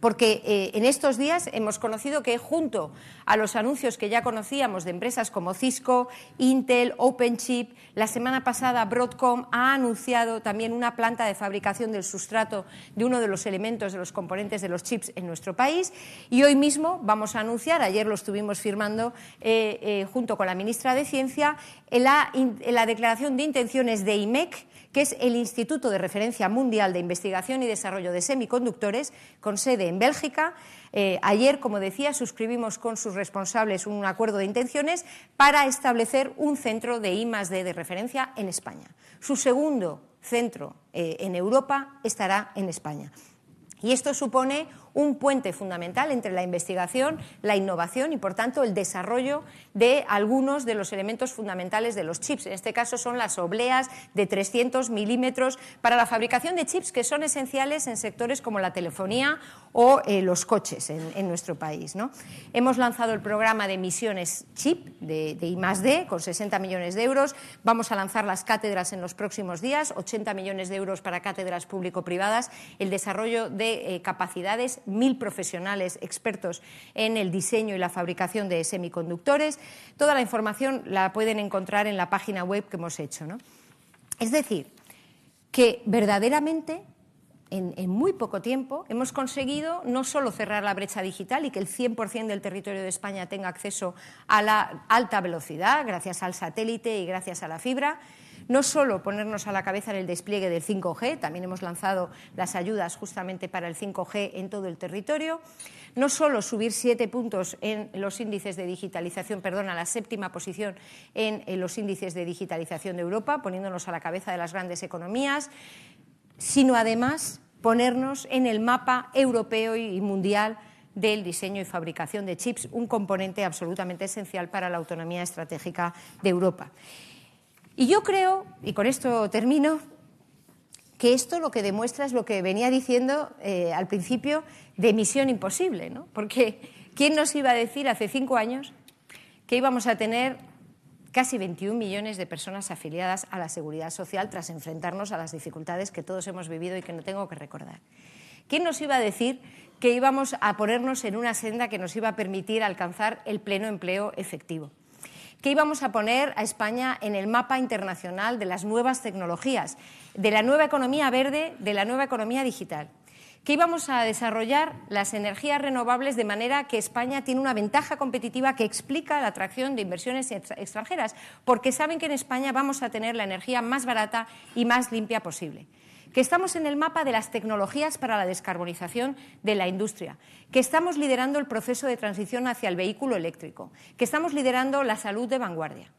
porque eh, en estos días hemos conocido que junto a los anuncios que ya conocíamos de empresas como Cisco, Intel, OpenChip, la semana pasada Broadcom ha anunciado también una planta de fabricación del sustrato de uno de los elementos de los componentes de los chips en nuestro país. Y hoy mismo vamos a anunciar, ayer lo estuvimos firmando eh, eh, junto con la ministra de Ciencia, en la declaración de intenciones de IMEC que es el Instituto de Referencia Mundial de Investigación y Desarrollo de Semiconductores, con sede en Bélgica. Eh, ayer, como decía, suscribimos con sus responsables un acuerdo de intenciones para establecer un centro de I de referencia en España. Su segundo centro eh, en Europa estará en España. Y esto supone un puente fundamental entre la investigación, la innovación y, por tanto, el desarrollo de algunos de los elementos fundamentales de los chips. En este caso son las obleas de 300 milímetros para la fabricación de chips que son esenciales en sectores como la telefonía o eh, los coches en, nuestro país. Hemos lanzado el programa de misiones CHIP de, de I+D con 60 millones de euros. Vamos a lanzar las cátedras en los próximos días, 80 millones de euros para cátedras público-privadas, el desarrollo de eh, capacidades, mil profesionales expertos en el diseño y la fabricación de semiconductores. Toda la información la pueden encontrar en la página web que hemos hecho. ¿no? Es decir, que verdaderamente en, muy poco tiempo hemos conseguido no solo cerrar la brecha digital y que el 100% del territorio de España tenga acceso a la alta velocidad gracias al satélite y gracias a la fibra, no solo ponernos a la cabeza en el despliegue del 5G, también hemos lanzado las ayudas justamente para el 5G en todo el territorio, no solo subir siete puntos en los índices de digitalización, perdón, a la séptima posición en, en los índices de digitalización de Europa, poniéndonos a la cabeza de las grandes economías, sino además ponernos en el mapa europeo y mundial del diseño y fabricación de chips, un componente absolutamente esencial para la autonomía estratégica de Europa. Y yo creo, y con esto termino, que esto lo que demuestra es lo que venía diciendo eh, al principio de misión imposible, ¿no? Porque ¿quién nos iba a decir hace cinco años que íbamos a tener casi 21 millones de personas afiliadas a la seguridad social tras enfrentarnos a las dificultades que todos hemos vivido y que no tengo que recordar? ¿Quién nos iba a decir que íbamos a ponernos en una senda que nos iba a permitir alcanzar el pleno empleo efectivo? Que íbamos a poner a España en el mapa internacional de las nuevas tecnologías, de la nueva economía verde, de la nueva economía digital. Que íbamos a desarrollar las energías renovables de manera que España tiene una ventaja competitiva que explica la atracción de inversiones extranjeras, porque saben que en España vamos a tener la energía más barata y más limpia posible que estamos en el mapa de las tecnologías para la descarbonización de la industria, que estamos liderando el proceso de transición hacia el vehículo eléctrico, que estamos liderando la salud de vanguardia.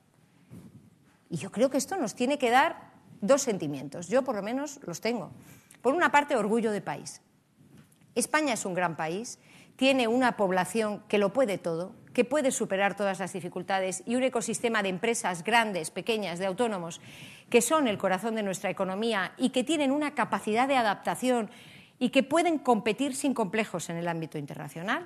Y yo creo que esto nos tiene que dar dos sentimientos. Yo por lo menos los tengo. Por una parte, orgullo de país. España es un gran país, tiene una población que lo puede todo, que puede superar todas las dificultades y un ecosistema de empresas grandes, pequeñas, de autónomos, que son el corazón de nuestra economía y que tienen una capacidad de adaptación y que pueden competir sin complejos en el ámbito internacional.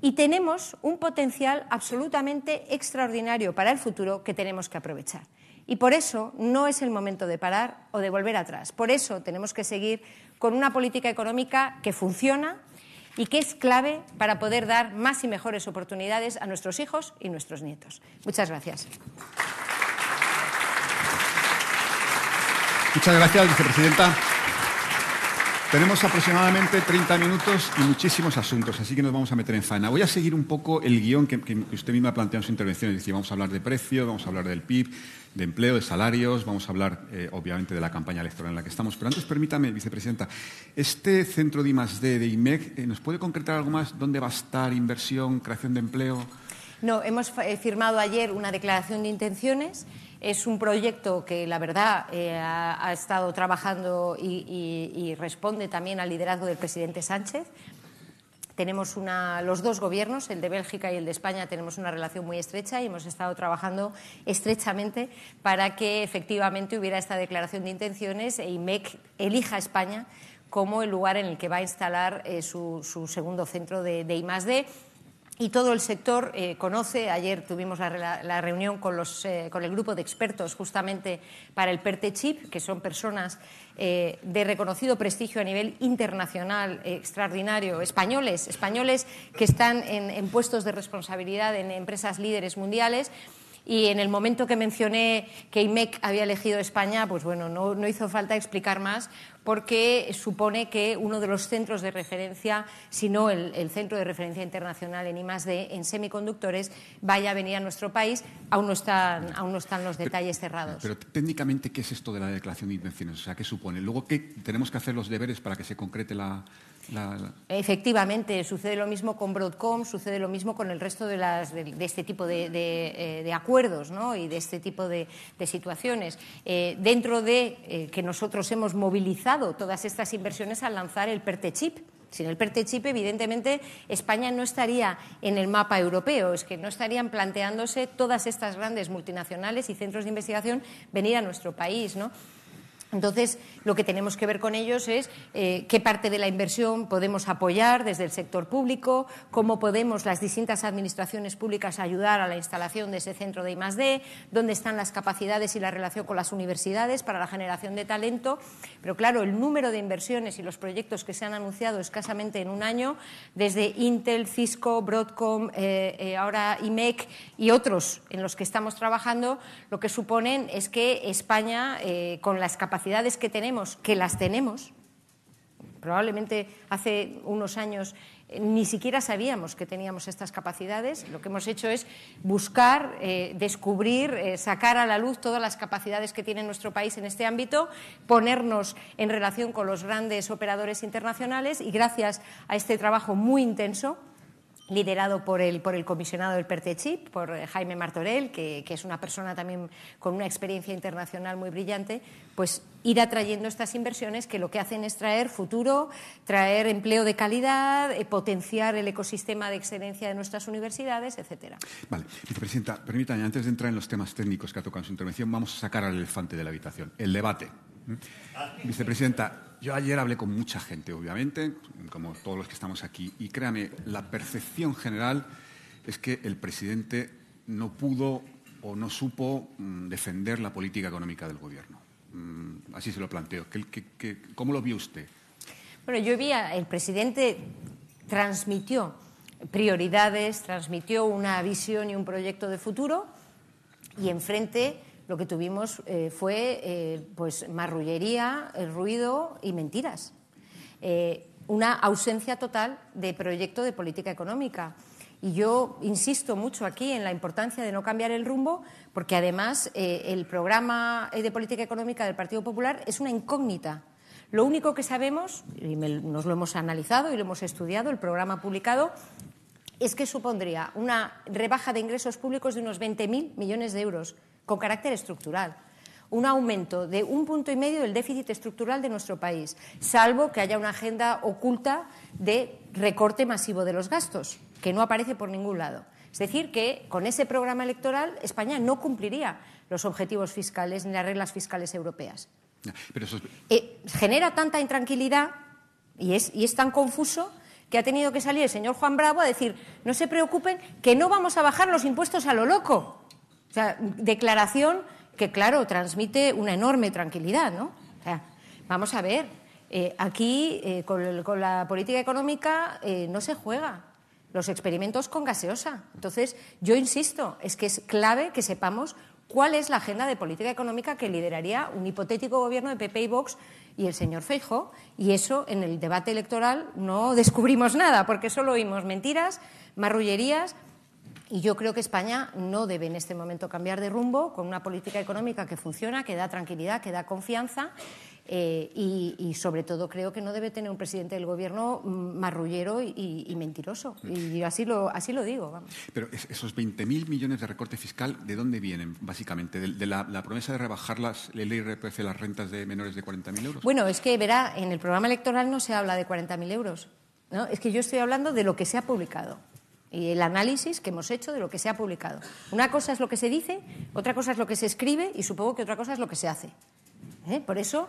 Y tenemos un potencial absolutamente extraordinario para el futuro que tenemos que aprovechar. Y por eso no es el momento de parar o de volver atrás. Por eso tenemos que seguir con una política económica que funciona, y que es clave para poder dar más y mejores oportunidades a nuestros hijos y nuestros nietos. Muchas gracias. Muchas gracias, vicepresidenta. Tenemos aproximadamente 30 minutos y muchísimos asuntos, así que nos vamos a meter en faena. Voy a seguir un poco el guion que, usted misma ha planteado en su intervención, es decir, vamos a hablar de precio, vamos a hablar del PIB, de empleo, de salarios, vamos a hablar eh, obviamente de la campaña electoral en la que estamos. Pero antes, permítame, vicepresidenta, este centro de I+.D. de IMEC, eh, ¿nos puede concretar algo más? ¿Dónde va a estar inversión, creación de empleo? No, hemos eh, firmado ayer una declaración de intenciones. Es un proyecto que, la verdad, ha, estado trabajando y responde también al liderazgo del presidente Sánchez. Tenemos una, los dos gobiernos, el de Bélgica y el de España, tenemos una relación muy estrecha y hemos estado trabajando estrechamente para que efectivamente hubiera esta declaración de intenciones e IMEC elija España como el lugar en el que va a instalar eh, su, segundo centro de, de I+D y todo el sector eh, conoce. Ayer tuvimos la, reunión con, los, eh, con, el grupo de expertos justamente para el PERTE Chip, que son personas eh, de reconocido prestigio a nivel internacional, extraordinario, españoles, españoles que están en puestos de responsabilidad en empresas líderes mundiales y en el momento que mencioné que IMEC había elegido España, pues bueno, no, no hizo falta explicar más porque supone que uno de los centros de referencia, si no el, el, centro de referencia internacional en I+.D. en semiconductores, vaya a venir a nuestro país. Aún no están, aún no están los detalles cerrados. Pero, técnicamente, ¿qué es esto de la declaración de intenciones? O sea, ¿qué supone? Luego, ¿qué tenemos que hacer los deberes para que se concrete la, Efectivamente, sucede lo mismo con Broadcom, sucede lo mismo con el resto de, las, de, este tipo de, eh, acuerdos ¿no? y de este tipo de, situaciones. Eh, dentro de eh, que nosotros hemos movilizado todas estas inversiones al lanzar el PERTE-CHIP. Sin el PERTE-CHIP, evidentemente, España no estaría en el mapa europeo, es que no estarían planteándose todas estas grandes multinacionales y centros de investigación venir a nuestro país. ¿no? Entonces, lo que tenemos que ver con ellos es eh, qué parte de la inversión podemos apoyar desde el sector público, cómo podemos las distintas administraciones públicas ayudar a la instalación de ese centro de I+D, dónde están las capacidades y la relación con las universidades para la generación de talento. Pero claro, el número de inversiones y los proyectos que se han anunciado escasamente en un año, desde Intel, Cisco, Broadcom, eh, eh, ahora IMEC y otros en los que estamos trabajando, lo que suponen es que España, con las capacidades capacidades que tenemos, que las tenemos, probablemente hace unos años eh, ni siquiera sabíamos que teníamos estas capacidades. Lo que hemos hecho es buscar, eh, descubrir, eh, sacar a la luz todas las capacidades que tiene nuestro país en este ámbito, ponernos en relación con los grandes operadores internacionales y gracias a este trabajo muy intenso liderado por el, por el comisionado del PERTECHIP, por eh, Jaime Martorell, que, es una persona también con una experiencia internacional muy brillante, pues ir atrayendo estas inversiones que lo que hacen es traer futuro, traer empleo de calidad, eh, potenciar el ecosistema de excelencia de nuestras universidades, etcétera. Vale, vicepresidenta, permítame, antes de entrar en los temas técnicos que ha tocado en su intervención, vamos a sacar al elefante de la habitación, el debate. Vicepresidenta, yo ayer hablé con mucha gente, obviamente, como todos los que estamos aquí, y créame, la percepción general es que el presidente no pudo o no supo mm, defender la política económica del gobierno. Mm, así se lo planteo. cómo lo vio usted? Bueno, yo vi, el presidente transmitió prioridades, transmitió una visión y un proyecto de futuro y enfrente lo que tuvimos eh, fue eh, pues marrullería, el ruido y mentiras. Eh, una ausencia total de proyecto de política económica. Y yo insisto mucho aquí en la importancia de no cambiar el rumbo, porque además el programa de política económica del Partido Popular es una incógnita. Lo único que sabemos, y nos lo hemos analizado y lo hemos estudiado, el programa publicado, es que supondría una rebaja de ingresos públicos de unos 20.000 millones de euros con carácter estructural. Un aumento de un punto y medio del déficit estructural de nuestro país, salvo que haya una agenda oculta de recorte masivo de los gastos, que no aparece por ningún lado. Es decir, que con ese programa electoral España no cumpliría los objetivos fiscales ni las reglas fiscales europeas. Eh, genera tanta intranquilidad y es, y es tan confuso que ha tenido que salir el señor Juan Bravo a decir no se preocupen que no vamos a bajar los impuestos a lo loco sea, declaración que, claro, transmite una enorme tranquilidad, ¿no? O sea, vamos a ver, eh, aquí eh, con, la política económica eh, no se juega. Los experimentos con gaseosa. Entonces, yo insisto, es que es clave que sepamos cuál es la agenda de política económica que lideraría un hipotético gobierno de PP y Vox y el señor Feijo. Y eso en el debate electoral no descubrimos nada, porque solo oímos mentiras, marrullerías y yo creo que España no debe en este momento cambiar de rumbo con una política económica que funciona, que da tranquilidad, que da confianza eh, y, sobre todo creo que no debe tener un presidente del gobierno marrullero y, mentiroso. Y así lo, así lo digo. Pero esos 20.000 millones de recorte fiscal, ¿de dónde vienen básicamente? ¿De, la, promesa de rebajar las, el IRPF las rentas de menores de 40.000 euros? Bueno, es que verá, en el programa electoral no se habla de 40.000 euros. ¿no? Es que yo estoy hablando de lo que se ha publicado y el análisis que hemos hecho de lo que se ha publicado. Una cosa es lo que se dice, otra cosa es lo que se escribe y supongo que otra cosa es lo que se hace. ¿Eh? Por eso,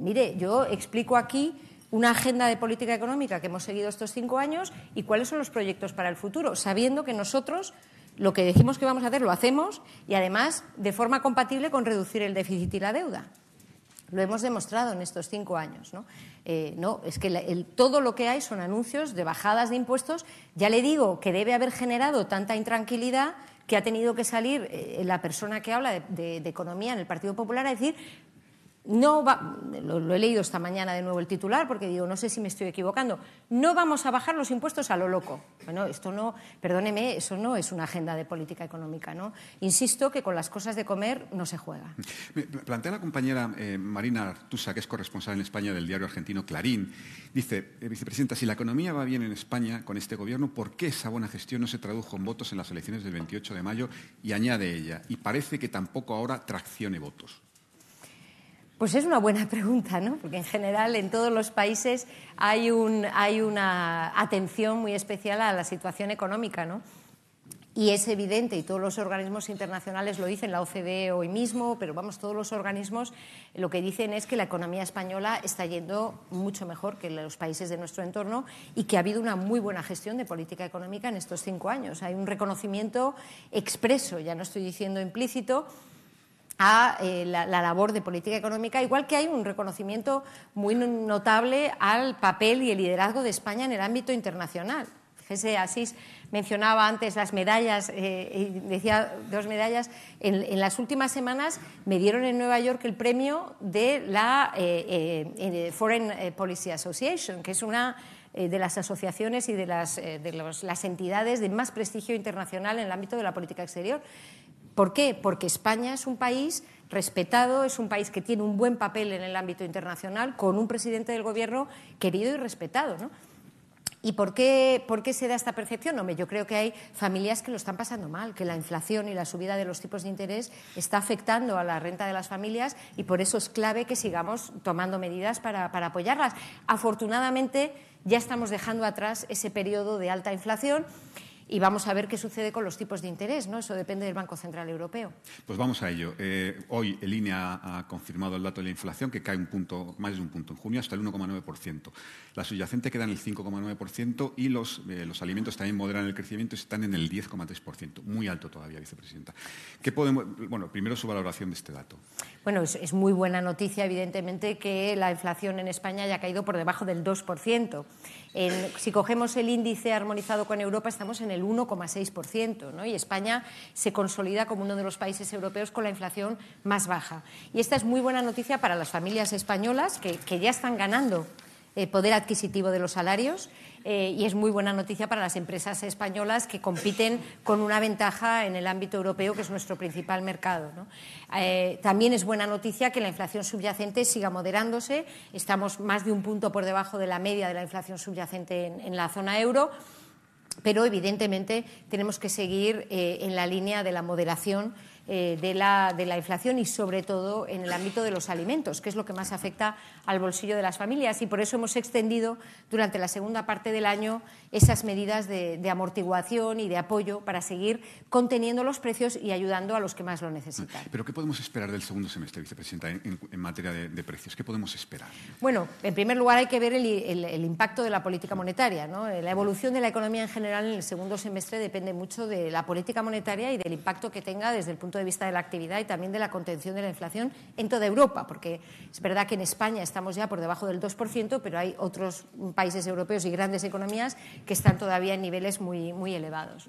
mire, yo explico aquí una agenda de política económica que hemos seguido estos cinco años y cuáles son los proyectos para el futuro, sabiendo que nosotros lo que decimos que vamos a hacer lo hacemos y además de forma compatible con reducir el déficit y la deuda. Lo hemos demostrado en estos cinco años. ¿no? Eh, no, es que todo lo que hay son anuncios de bajadas de impuestos. Ya le digo que debe haber generado tanta intranquilidad que ha tenido que salir eh, la persona que habla de, economía en el Partido Popular a decir no va, lo, he leído esta mañana de nuevo el titular porque digo, no sé si me estoy equivocando, no vamos a bajar los impuestos a lo loco. Bueno, esto no, perdóneme, eso no es una agenda de política económica, ¿no? Insisto que con las cosas de comer no se juega. plantea la compañera eh, Marina Artusa, que es corresponsal en España del diario argentino Clarín, dice, eh, vicepresidenta, si la economía va bien en España con este gobierno, ¿por qué esa buena gestión no se tradujo en votos en las elecciones del 28 de mayo? Y añade ella, y parece que tampoco ahora traccione votos. Pues es una buena pregunta, ¿no? Porque en general en todos los países hay, un, hay una atención muy especial a la situación económica, ¿no? Y es evidente, y todos los organismos internacionales lo dicen, la OCDE hoy mismo, pero vamos, todos los organismos lo que dicen es que la economía española está yendo mucho mejor que los países de nuestro entorno y que ha habido una muy buena gestión de política económica en estos cinco años. Hay un reconocimiento expreso, ya no estoy diciendo implícito, a eh, la, la, labor de política económica, igual que hay un reconocimiento muy notable al papel y el liderazgo de España en el ámbito internacional. Fíjese, Asís mencionaba antes las medallas, eh, decía dos medallas. En, las últimas semanas me dieron en Nueva York el premio de la eh, Foreign Policy Association, que es una de las asociaciones y de, las, de las entidades de más prestigio internacional en el ámbito de la política exterior. ¿Por qué? Porque España es un país respetado, es un país que tiene un buen papel en el ámbito internacional, con un presidente del Gobierno querido y respetado. ¿no? ¿Y por qué, por qué, se da esta percepción? Hombre, yo creo que hay familias que lo están pasando mal, que la inflación y la subida de los tipos de interés está afectando a la renta de las familias y por eso es clave que sigamos tomando medidas para, para apoyarlas. Afortunadamente, ya estamos dejando atrás ese periodo de alta inflación y vamos a ver qué sucede con los tipos de interés, ¿no? Eso depende del Banco Central Europeo. Pues vamos a ello. Eh, hoy el INE ha, confirmado el dato de la inflación que cae un punto, más de un punto en junio hasta el 1,9%. La subyacente queda en el 5,9% y los, eh, los alimentos también moderan el crecimiento y están en el 10,3%. Muy alto todavía, vicepresidenta. ¿Qué podemos, bueno, primero su valoración de este dato. Bueno, es, es muy buena noticia, evidentemente, que la inflación en España haya caído por debajo del 2%. Si cogemos el índice armonizado con Europa, estamos en el 1,6%, ¿no? y España se consolida como uno de los países europeos con la inflación más baja. Y esta es muy buena noticia para las familias españolas que ya están ganando eh, poder adquisitivo de los salarios eh, y es muy buena noticia para las empresas españolas que compiten con una ventaja en el ámbito europeo, que es nuestro principal mercado. Eh, también es buena noticia que la inflación subyacente siga moderándose. Estamos más de un punto por debajo de la media de la inflación subyacente en, en la zona euro pero evidentemente tenemos que seguir eh, en la línea de la moderación eh, de, la, de, la, inflación y sobre todo en el ámbito de los alimentos, que es lo que más afecta al bolsillo de las familias. Y por eso hemos extendido durante la segunda parte del año esas medidas de, de amortiguación y de apoyo para seguir conteniendo los precios y ayudando a los que más lo necesitan. ¿Pero qué podemos esperar del segundo semestre, vicepresidenta, en, en materia de, de, precios? ¿Qué podemos esperar? Bueno, en primer lugar hay que ver el, el, el impacto de la política monetaria. ¿no? La evolución de la economía en general en el segundo semestre depende mucho de la política monetaria y del impacto que tenga desde el punto de vista de la actividad y también de la contención de la inflación en toda Europa, porque es verdad que en España estamos ya por debajo del 2%, pero hay otros países europeos y grandes economías que están todavía en niveles muy, muy elevados.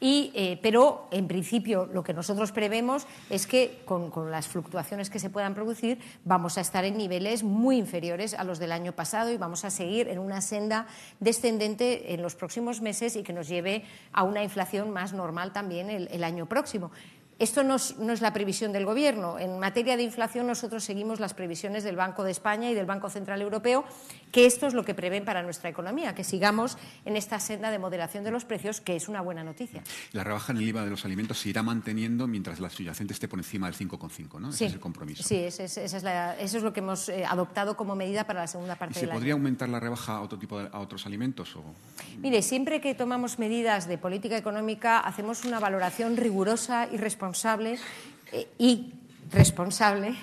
Y, eh, pero, en principio, lo que nosotros prevemos es que, con, las fluctuaciones que se puedan producir, vamos a estar en niveles muy inferiores a los del año pasado y vamos a seguir en una senda descendente en los próximos meses y que nos lleve a una inflación más normal también el año próximo. Esto no es, no es, la previsión del Gobierno. En materia de inflación nosotros seguimos las previsiones del Banco de España y del Banco Central Europeo, que esto es lo que prevén para nuestra economía, que sigamos en esta senda de moderación de los precios, que es una buena noticia. La rebaja en el IVA de los alimentos se irá manteniendo mientras la subyacente esté por encima del 5,5, ¿no? Sí, ese es el compromiso. Sí, ese es, esa es la, eso es lo que hemos eh, adoptado como medida para la segunda parte ¿Y del ¿Se podría aumentar la rebaja a, otro tipo de, a otros alimentos? O... Mire, siempre que tomamos medidas de política económica hacemos una valoración rigurosa y responsable eh, y responsable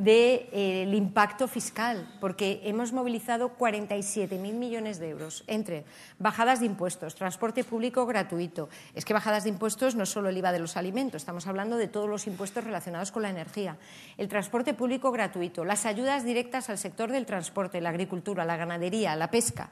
del de, eh, impacto fiscal, porque hemos movilizado 47.000 millones de euros entre bajadas de impuestos, transporte público gratuito. Es que bajadas de impuestos no es solo el IVA de los alimentos, estamos hablando de todos los impuestos relacionados con la energía, el transporte público gratuito, las ayudas directas al sector del transporte, la agricultura, la ganadería, la pesca.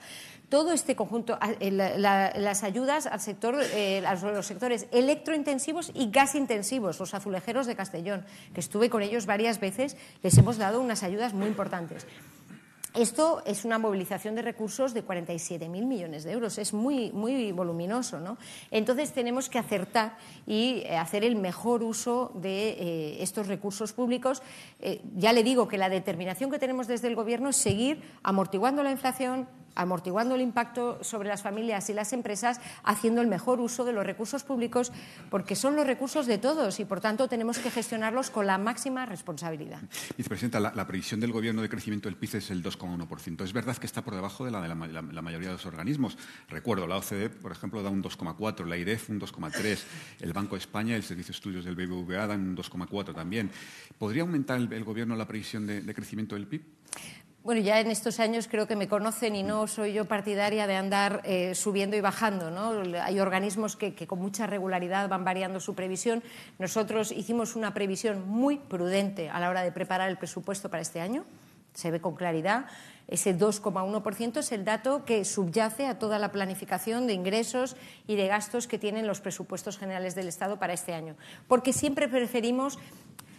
Todo este conjunto, la, la, las ayudas al sector, eh, a los sectores electrointensivos y gasintensivos, los azulejeros de Castellón, que estuve con ellos varias veces les hemos dado unas ayudas muy importantes. Esto es una movilización de recursos de 47.000 millones de euros, es muy, muy voluminoso. ¿no? Entonces tenemos que acertar y eh, hacer el mejor uso de eh, estos recursos públicos. Eh, ya le digo que la determinación que tenemos desde el Gobierno es seguir amortiguando la inflación, amortiguando el impacto sobre las familias y las empresas, haciendo el mejor uso de los recursos públicos, porque son los recursos de todos y, por tanto, tenemos que gestionarlos con la máxima responsabilidad. Vicepresidenta, la, previsión del Gobierno de crecimiento del PIB es el 2,1%. Es verdad que está por debajo de la de la, mayoría de los organismos. Recuerdo, la OCDE, por ejemplo, da un 2,4%, la IREF un 2,3%, el Banco de España, el Servicio de Estudios del BBVA dan un 2,4% también. ¿Podría aumentar el, Gobierno la previsión de crecimiento del PIB? Bueno, ya en estos años creo que me conocen y no soy yo partidaria de andar eh, subiendo y bajando. ¿no? Hay organismos que, con mucha regularidad van variando su previsión. Nosotros hicimos una previsión muy prudente a la hora de preparar el presupuesto para este año. Se ve con claridad. Ese 2,1% es el dato que subyace a toda la planificación de ingresos y de gastos que tienen los presupuestos generales del Estado para este año. Porque siempre preferimos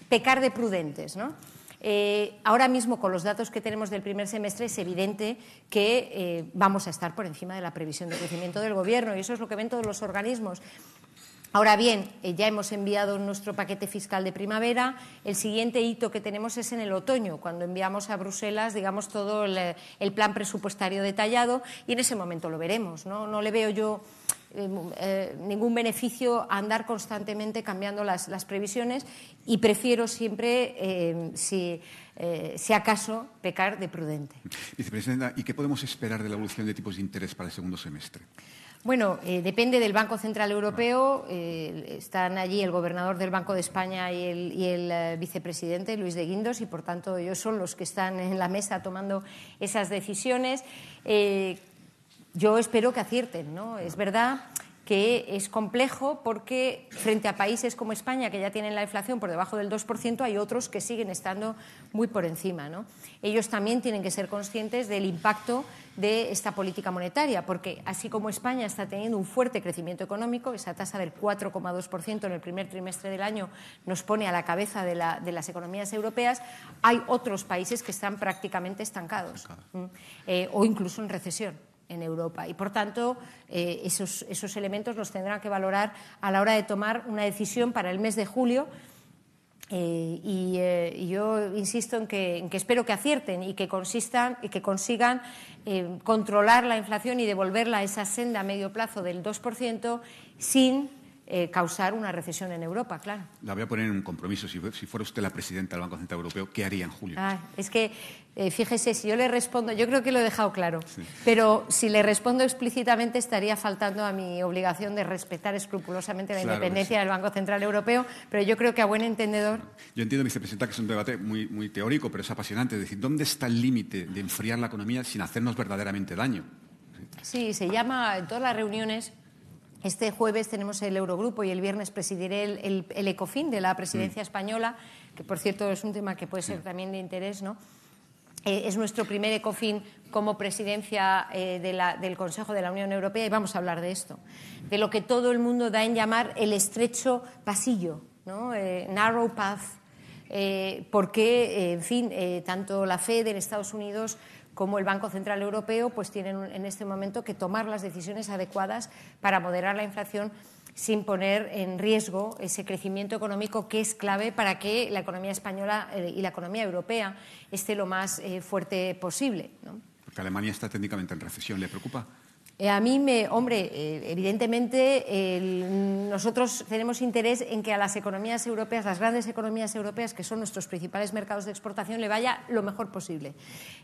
pecar de prudentes. ¿no? Eh, ahora mismo, con los datos que tenemos del primer semestre, es evidente que eh, vamos a estar por encima de la previsión de crecimiento del Gobierno y eso es lo que ven todos los organismos. Ahora bien, eh, ya hemos enviado nuestro paquete fiscal de primavera. El siguiente hito que tenemos es en el otoño, cuando enviamos a Bruselas, digamos, todo el, plan presupuestario detallado y en ese momento lo veremos. No, no le veo yo eh, ningún beneficio a andar constantemente cambiando las, previsiones y prefiero siempre, eh, si, eh, si, acaso, pecar de prudente. Vicepresidenta, ¿y qué podemos esperar de la evolución de tipos de interés para el segundo semestre? Bueno, depende del Banco Central Europeo. están allí el gobernador del Banco de España y el, y el vicepresidente, Luis de Guindos, y por tanto ellos son los que están en la mesa tomando esas decisiones yo espero que acierten. ¿no? Es verdad que es complejo porque frente a países como España, que ya tienen la inflación por debajo del 2%, hay otros que siguen estando muy por encima. ¿no? Ellos también tienen que ser conscientes del impacto de esta política monetaria, porque así como España está teniendo un fuerte crecimiento económico, esa tasa del 4,2% en el primer trimestre del año nos pone a la cabeza de, las economías europeas, hay otros países que están prácticamente estancados eh, o incluso en recesión en Europa. Y, por tanto, eh, esos, esos, elementos los tendrán que valorar a la hora de tomar una decisión para el mes de julio. Eh, eh, y, yo insisto en que, espero que acierten y que, consistan, y que consigan controlar la inflación y devolverla a esa senda a medio plazo del 2% sin eh, causar una recesión en Europa, claro. La voy a poner en un compromiso. Si, fuera usted la presidenta del Banco Central Europeo, ¿qué haría en julio? Ah, es que, eh, fíjese, si yo le respondo, yo creo que lo he dejado claro, pero si le respondo explícitamente estaría faltando a mi obligación de respetar escrupulosamente la independencia del Banco Central Europeo, pero yo creo que a buen entendedor. Yo entiendo, vicepresidenta, que es un debate muy, muy teórico, pero es apasionante. Es decir, ¿dónde está el límite de enfriar la economía sin hacernos verdaderamente daño? Sí, se llama en todas las reuniones este jueves tenemos el Eurogrupo y el viernes presidiré el, ECOFIN de la presidencia española, que por cierto es un tema que puede ser también de interés, ¿no? Eh, es nuestro primer ECOFIN como presidencia eh, del Consejo de la Unión Europea y vamos a hablar de esto, de lo que todo el mundo da en llamar el estrecho pasillo, ¿no? Eh, narrow path, porque, en fin, tanto la FED en Estados Unidos como el Banco Central Europeo pues tienen en este momento que tomar las decisiones adecuadas para moderar la inflación sin poner en riesgo ese crecimiento económico que es clave para que la economía española eh, y la economía europea esté lo más eh, fuerte posible. Porque Alemania está técnicamente en recesión. ¿Le preocupa? Eh, a mí me, hombre, eh, evidentemente nosotros tenemos interés en que a las economías europeas, las grandes economías europeas, que son nuestros principales mercados de exportación, le vaya lo mejor posible.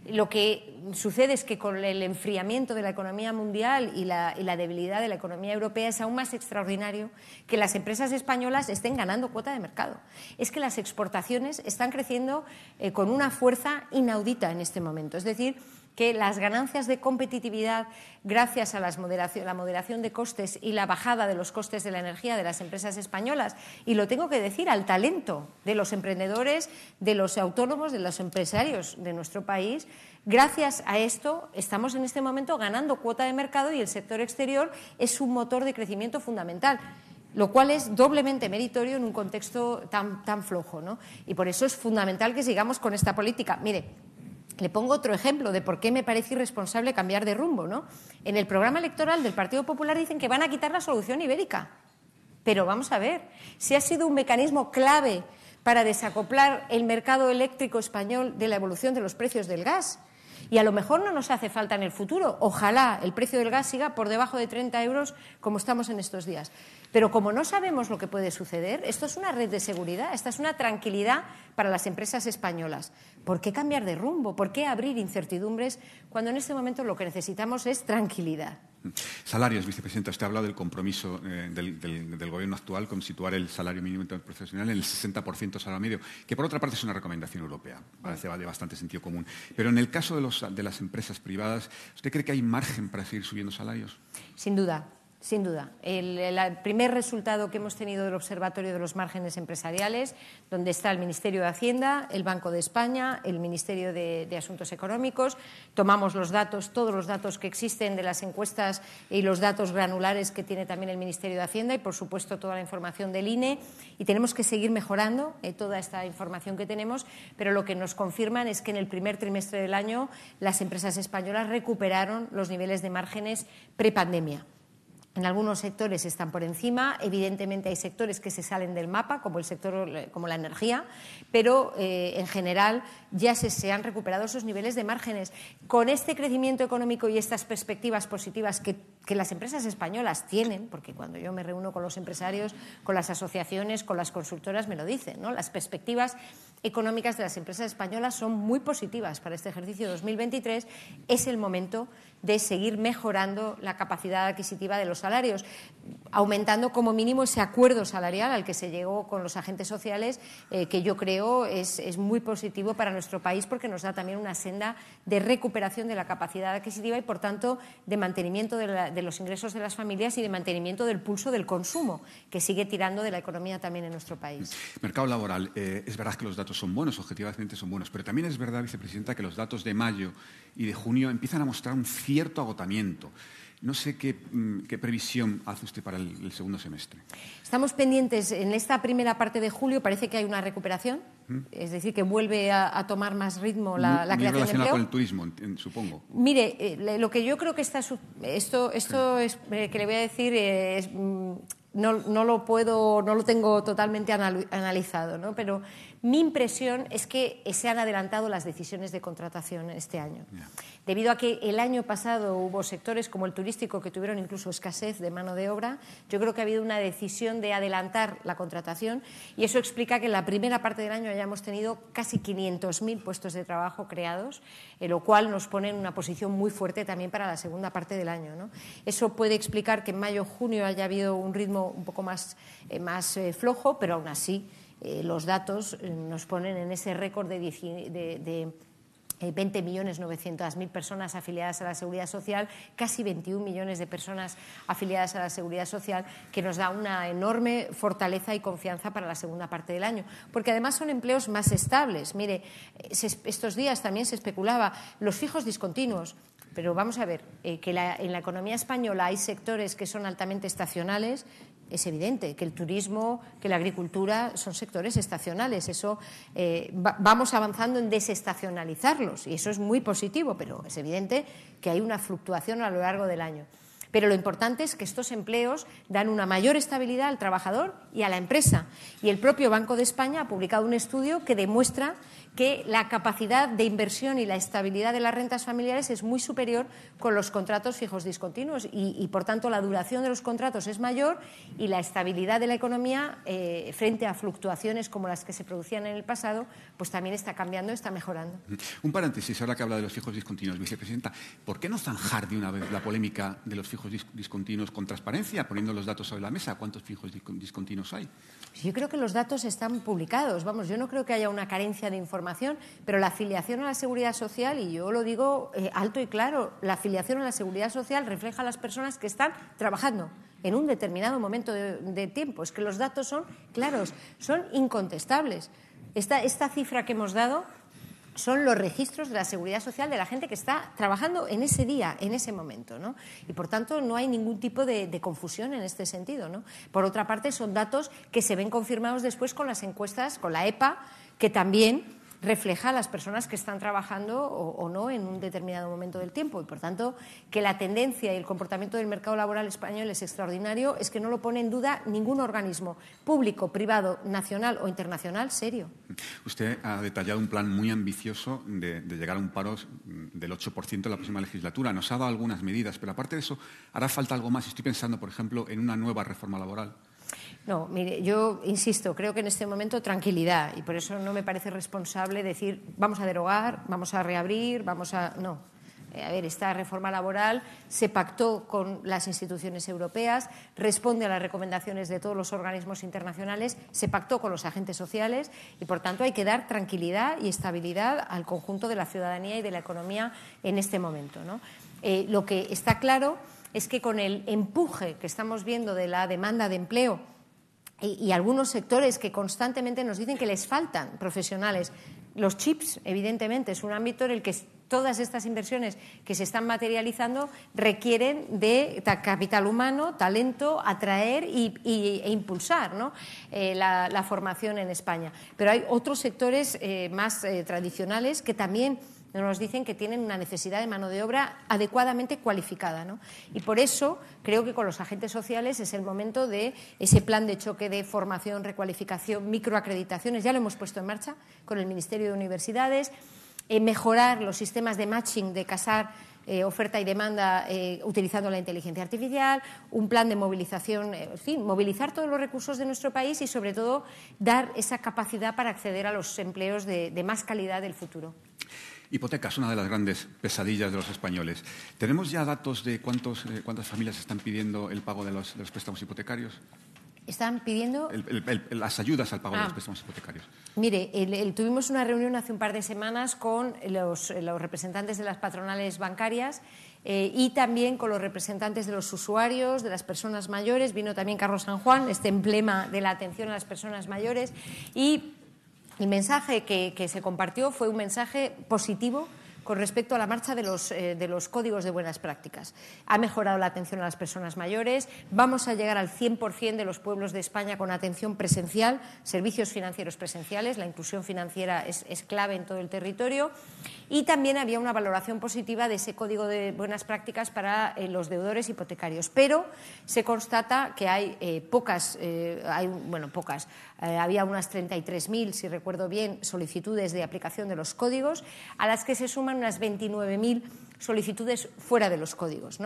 Lo que sucede es que con el enfriamiento de la economía mundial y la, debilidad de la economía europea es aún más extraordinario que las empresas españolas estén ganando cuota de mercado. Es que las exportaciones están creciendo eh, con una fuerza inaudita en este momento. Es decir, que las ganancias de competitividad, gracias a la moderación de costes y la bajada de los costes de la energía de las empresas españolas, y lo tengo que decir, al talento de los emprendedores, de los autónomos, de los empresarios de nuestro país, gracias a esto estamos en este momento ganando cuota de mercado y el sector exterior es un motor de crecimiento fundamental lo cual es doblemente meritorio en un contexto tan, tan flojo. ¿no? Y por eso es fundamental que sigamos con esta política. Mire, le pongo otro ejemplo de por qué me parece irresponsable cambiar de rumbo. ¿no? En el programa electoral del Partido Popular dicen que van a quitar la solución ibérica. Pero vamos a ver, si ha sido un mecanismo clave para desacoplar el mercado eléctrico español de la evolución de los precios del gas, Y a lo mejor no nos hace falta en el futuro. Ojalá el precio del gas siga por debajo de 30 euros como estamos en estos días. Pero como no sabemos lo que puede suceder, esto es una red de seguridad, esta es una tranquilidad para las empresas españolas. ¿Por qué cambiar de rumbo? ¿Por qué abrir incertidumbres cuando en este momento lo que necesitamos es tranquilidad? Salarios, vicepresidenta. Usted ha hablado del compromiso eh, del, Gobierno actual con situar el salario mínimo profesional en el 60% salario medio, que por otra parte es una recomendación europea, parece de bastante sentido común. Pero en el caso de las empresas privadas, ¿usted cree que hay margen para seguir subiendo salarios? Sin duda. Sin duda. El, primer resultado que hemos tenido del Observatorio de los Márgenes Empresariales, donde está el Ministerio de Hacienda, el Banco de España, el Ministerio de, Asuntos Económicos, tomamos los datos, todos los datos que existen de las encuestas y los datos granulares que tiene también el Ministerio de Hacienda y, por supuesto, toda la información del INE. Y tenemos que seguir mejorando eh, toda esta información que tenemos, pero lo que nos confirman es que en el primer trimestre del año las empresas españolas recuperaron los niveles de márgenes prepandemia. En algunos sectores están por encima, evidentemente hay sectores que se salen del mapa, como el sector como la energía, pero eh, en general ya se, han recuperado esos niveles de márgenes. Con este crecimiento económico y estas perspectivas positivas que, las empresas españolas tienen, porque cuando yo me reúno con los empresarios, con las asociaciones, con las consultoras, me lo dicen, ¿no? Las perspectivas económicas de las empresas españolas son muy positivas para este ejercicio 2023. Es el momento de seguir mejorando la capacidad adquisitiva de los salarios, aumentando como mínimo ese acuerdo salarial al que se llegó con los agentes sociales, eh, que yo creo es, muy positivo para nuestro país porque nos da también una senda de recuperación de la capacidad adquisitiva y, por tanto, de mantenimiento de, los ingresos de las familias y de mantenimiento del pulso del consumo, que sigue tirando de la economía también en nuestro país. Mercado laboral. Eh, es verdad que los datos son buenos, objetivamente son buenos, pero también es verdad, vicepresidenta, que los datos de mayo y de junio empiezan a mostrar un cierto agotamiento. No sé qué, mm, previsión hace usted para el, segundo semestre. Estamos pendientes. En esta primera parte de julio parece que hay una recuperación, ¿Mm? es decir, que vuelve a, tomar más ritmo la, la creación de empleo. con el turismo, supongo. Mire, eh, lo que yo creo que está... Esto, esto es, eh, que le voy a decir es... No, no, lo puedo, no lo tengo totalmente analizado, ¿no? pero mi impresión es que se han adelantado las decisiones de contratación este año. Debido a que el año pasado hubo sectores como el turístico que tuvieron incluso escasez de mano de obra, yo creo que ha habido una decisión de adelantar la contratación y eso explica que en la primera parte del año hayamos tenido casi 500.000 puestos de trabajo creados, lo cual nos pone en una posición muy fuerte también para la segunda parte del año. Eso puede explicar que en mayo-junio haya habido un ritmo un poco más, eh, más eh, flojo, pero aún así eh, los datos nos ponen en ese récord de, de, 20 millones 900 mil personas afiliadas a la seguridad social, casi 21 millones de personas afiliadas a la seguridad social, que nos da una enorme fortaleza y confianza para la segunda parte del año. Porque además son empleos más estables. Mire, estos días también se especulaba los fijos discontinuos. Pero vamos a ver, que en la economía española hay sectores que son altamente estacionales, es evidente que el turismo, que la agricultura son sectores estacionales. Eso eh, vamos avanzando en desestacionalizarlos y eso es muy positivo, pero es evidente que hay una fluctuación a lo largo del año. Pero lo importante es que estos empleos dan una mayor estabilidad al trabajador y a la empresa. Y el propio Banco de España ha publicado un estudio que demuestra que la capacidad de inversión y la estabilidad de las rentas familiares es muy superior con los contratos fijos discontinuos y, por tanto, la duración de los contratos es mayor y la estabilidad de la economía eh, frente a fluctuaciones como las que se producían en el pasado, pues también está cambiando, está mejorando. Un paréntesis, ahora que habla de los fijos discontinuos, vicepresidenta, ¿por qué no zanjar de una vez la polémica de los fijos discontinuos con transparencia, poniendo los datos sobre la mesa? ¿Cuántos fijos discontinuos hay? Yo creo que los datos están publicados. Vamos, yo no creo que haya una carencia de información, pero la afiliación a la seguridad social, y yo lo digo eh, alto y claro, la afiliación a la seguridad social refleja a las personas que están trabajando en un determinado momento de, tiempo. Es que los datos son claros, son incontestables. Esta, esta cifra que hemos dado son los registros de la seguridad social de la gente que está trabajando en ese día, en ese momento. ¿no? Y por tanto no hay ningún tipo de, confusión en este sentido. ¿no? Por otra parte, son datos que se ven confirmados después con las encuestas, con la EPA, que también refleja a las personas que están trabajando o, no en un determinado momento del tiempo. Y, por tanto, que la tendencia y el comportamiento del mercado laboral español es extraordinario, es que no lo pone en duda ningún organismo público, privado, nacional o internacional serio. Usted ha detallado un plan muy ambicioso de, de llegar a un paro del 8% en la próxima legislatura. Nos ha dado algunas medidas, pero aparte de eso, hará falta algo más. Estoy pensando, por ejemplo, en una nueva reforma laboral. No, mire, yo insisto, creo que en este momento tranquilidad y por eso no me parece responsable decir vamos a derogar, vamos a reabrir, vamos a. No. Eh, a ver, esta reforma laboral se pactó con las instituciones europeas, responde a las recomendaciones de todos los organismos internacionales, se pactó con los agentes sociales y, por tanto, hay que dar tranquilidad y estabilidad al conjunto de la ciudadanía y de la economía en este momento. Eh, lo que está claro es que con el empuje que estamos viendo de la demanda de empleo y, algunos sectores que constantemente nos dicen que les faltan profesionales. Los chips, evidentemente, es un ámbito en el que todas estas inversiones que se están materializando requieren de capital humano, talento, atraer y, e impulsar eh, la, formación en España. Pero hay otros sectores eh, más eh, tradicionales que también nos dicen que tienen una necesidad de mano de obra adecuadamente cualificada. Y por eso creo que con los agentes sociales es el momento de ese plan de choque de formación, recualificación, microacreditaciones. Ya lo hemos puesto en marcha con el Ministerio de Universidades. Eh, mejorar los sistemas de matching, de casar eh, oferta y demanda eh, utilizando la inteligencia artificial, un plan de movilización, en fin, movilizar todos los recursos de nuestro país y, sobre todo, dar esa capacidad para acceder a los empleos de más calidad del futuro. Hipotecas, una de las grandes pesadillas de los españoles. ¿Tenemos ya datos de cuántos, eh, cuántas familias están pidiendo el pago de los, préstamos hipotecarios? ¿Están pidiendo? las ayudas al pago de los ah. préstamos hipotecarios. Mire, tuvimos una reunión hace un par de semanas con los, representantes de las patronales bancarias eh, y también con los representantes de los usuarios, de las personas mayores. Vino también Carlos San Juan, este emblema de la atención a las personas mayores. Y el mensaje que, se compartió fue un mensaje positivo con respecto a la marcha de los, eh, de los, códigos de buenas prácticas. Ha mejorado la atención a las personas mayores. Vamos a llegar al 100% de los pueblos de España con atención presencial, servicios financieros presenciales. La inclusión financiera es, clave en todo el territorio. Y también había una valoración positiva de ese código de buenas prácticas para eh, los deudores hipotecarios. Pero se constata que hay eh, pocas, bueno, pocas, eh, había unas 33.000, si recuerdo bien, solicitudes de aplicación de los códigos, a las que se suman unas 29.000 solicitudes fuera de los códigos.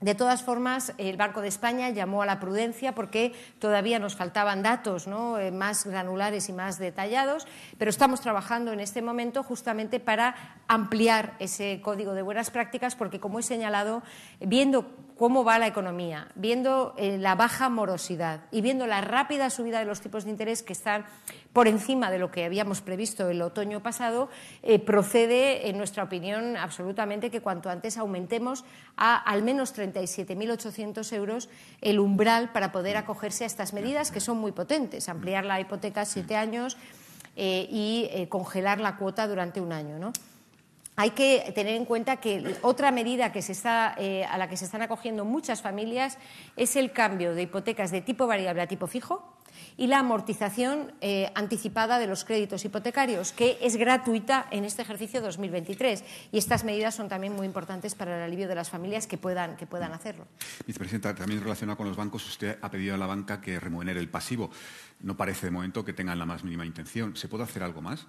De todas formas, el Banco de España llamó a la prudencia porque todavía nos faltaban datos eh, más granulares y más detallados, pero estamos trabajando en este momento justamente para ampliar ese código de buenas prácticas porque, como he señalado, viendo cómo va la economía, viendo eh, la baja morosidad y viendo la rápida subida de los tipos de interés que están por encima de lo que habíamos previsto el otoño pasado, eh, procede, en nuestra opinión, absolutamente que cuanto antes aumentemos a al menos 37.800 euros el umbral para poder acogerse a estas medidas que son muy potentes, ampliar la hipoteca a siete años eh, y congelar la cuota durante un año. ¿no? Hay que tener en cuenta que otra medida eh, a la que se están acogiendo muchas familias es el cambio de hipotecas de tipo variable a tipo fijo y la amortización eh, anticipada de los créditos hipotecarios, que es gratuita en este ejercicio 2023. Y estas medidas son también muy importantes para el alivio de las familias que puedan, que puedan hacerlo. Vicepresidenta, también relacionado con los bancos, usted ha pedido a la banca que remunere el pasivo. No parece de momento que tengan la más mínima intención. ¿Se puede hacer algo más?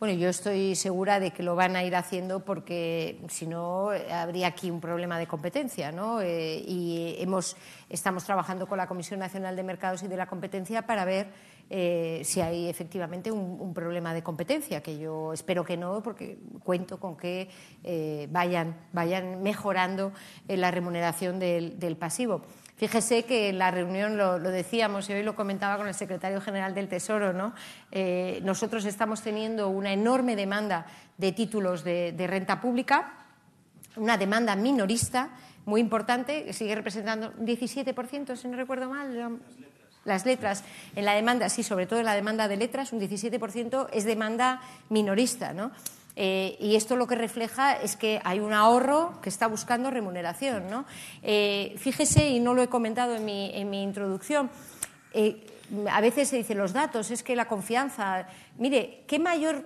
Bueno, yo estoy segura de que lo van a ir haciendo porque si no habría aquí un problema de competencia, ¿no? Eh, y hemos, estamos trabajando con la Comisión Nacional de Mercados y de la Competencia para ver eh, si hay efectivamente un, problema de competencia, que yo espero que no, porque cuento con que eh, vayan, vayan mejorando la remuneración del pasivo. Fíjese que en la reunión lo, decíamos y hoy lo comentaba con el secretario general del Tesoro, ¿no? Eh, nosotros estamos teniendo una enorme demanda de títulos de, renta pública, una demanda minorista muy importante, que sigue representando un 17%, si no recuerdo mal. Las letras. En la demanda, sí, sobre todo en la demanda de letras, un 17% es demanda minorista, ¿no? Eh, y esto lo que refleja es que hay un ahorro que está buscando remuneración. ¿no? Eh, fíjese, y no lo he comentado en mi, en mi introducción, eh, a veces se dicen los datos, es que la confianza. Mire, ¿qué mayor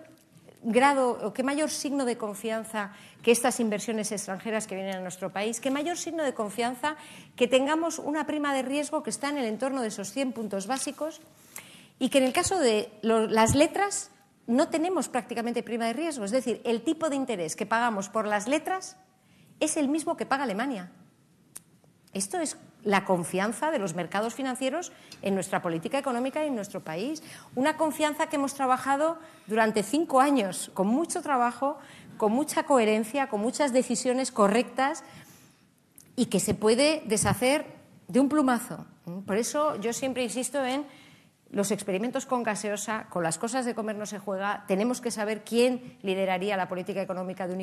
grado o qué mayor signo de confianza que estas inversiones extranjeras que vienen a nuestro país, qué mayor signo de confianza que tengamos una prima de riesgo que está en el entorno de esos 100 puntos básicos y que en el caso de las letras no tenemos prácticamente prima de riesgo. Es decir, el tipo de interés que pagamos por las letras es el mismo que paga Alemania. Esto es la confianza de los mercados financieros en nuestra política económica y en nuestro país. Una confianza que hemos trabajado durante cinco años, con mucho trabajo, con mucha coherencia, con muchas decisiones correctas y que se puede deshacer de un plumazo. Por eso yo siempre insisto en los experimentos con gaseosa, con las cosas de comer no se juega, tenemos que saber quién lideraría la política económica de un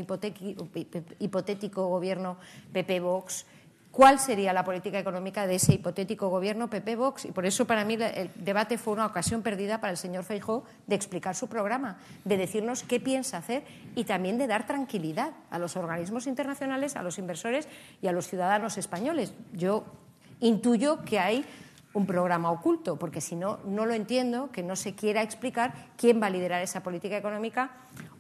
hipotético gobierno PP-Vox, cuál sería la política económica de ese hipotético gobierno PP-Vox. Y por eso para mí el debate fue una ocasión perdida para el señor Feijóo de explicar su programa, de decirnos qué piensa hacer y también de dar tranquilidad a los organismos internacionales, a los inversores y a los ciudadanos españoles. Yo intuyo que hay un programa oculto, porque si no, no lo entiendo que no se quiera explicar quién va a liderar esa política económica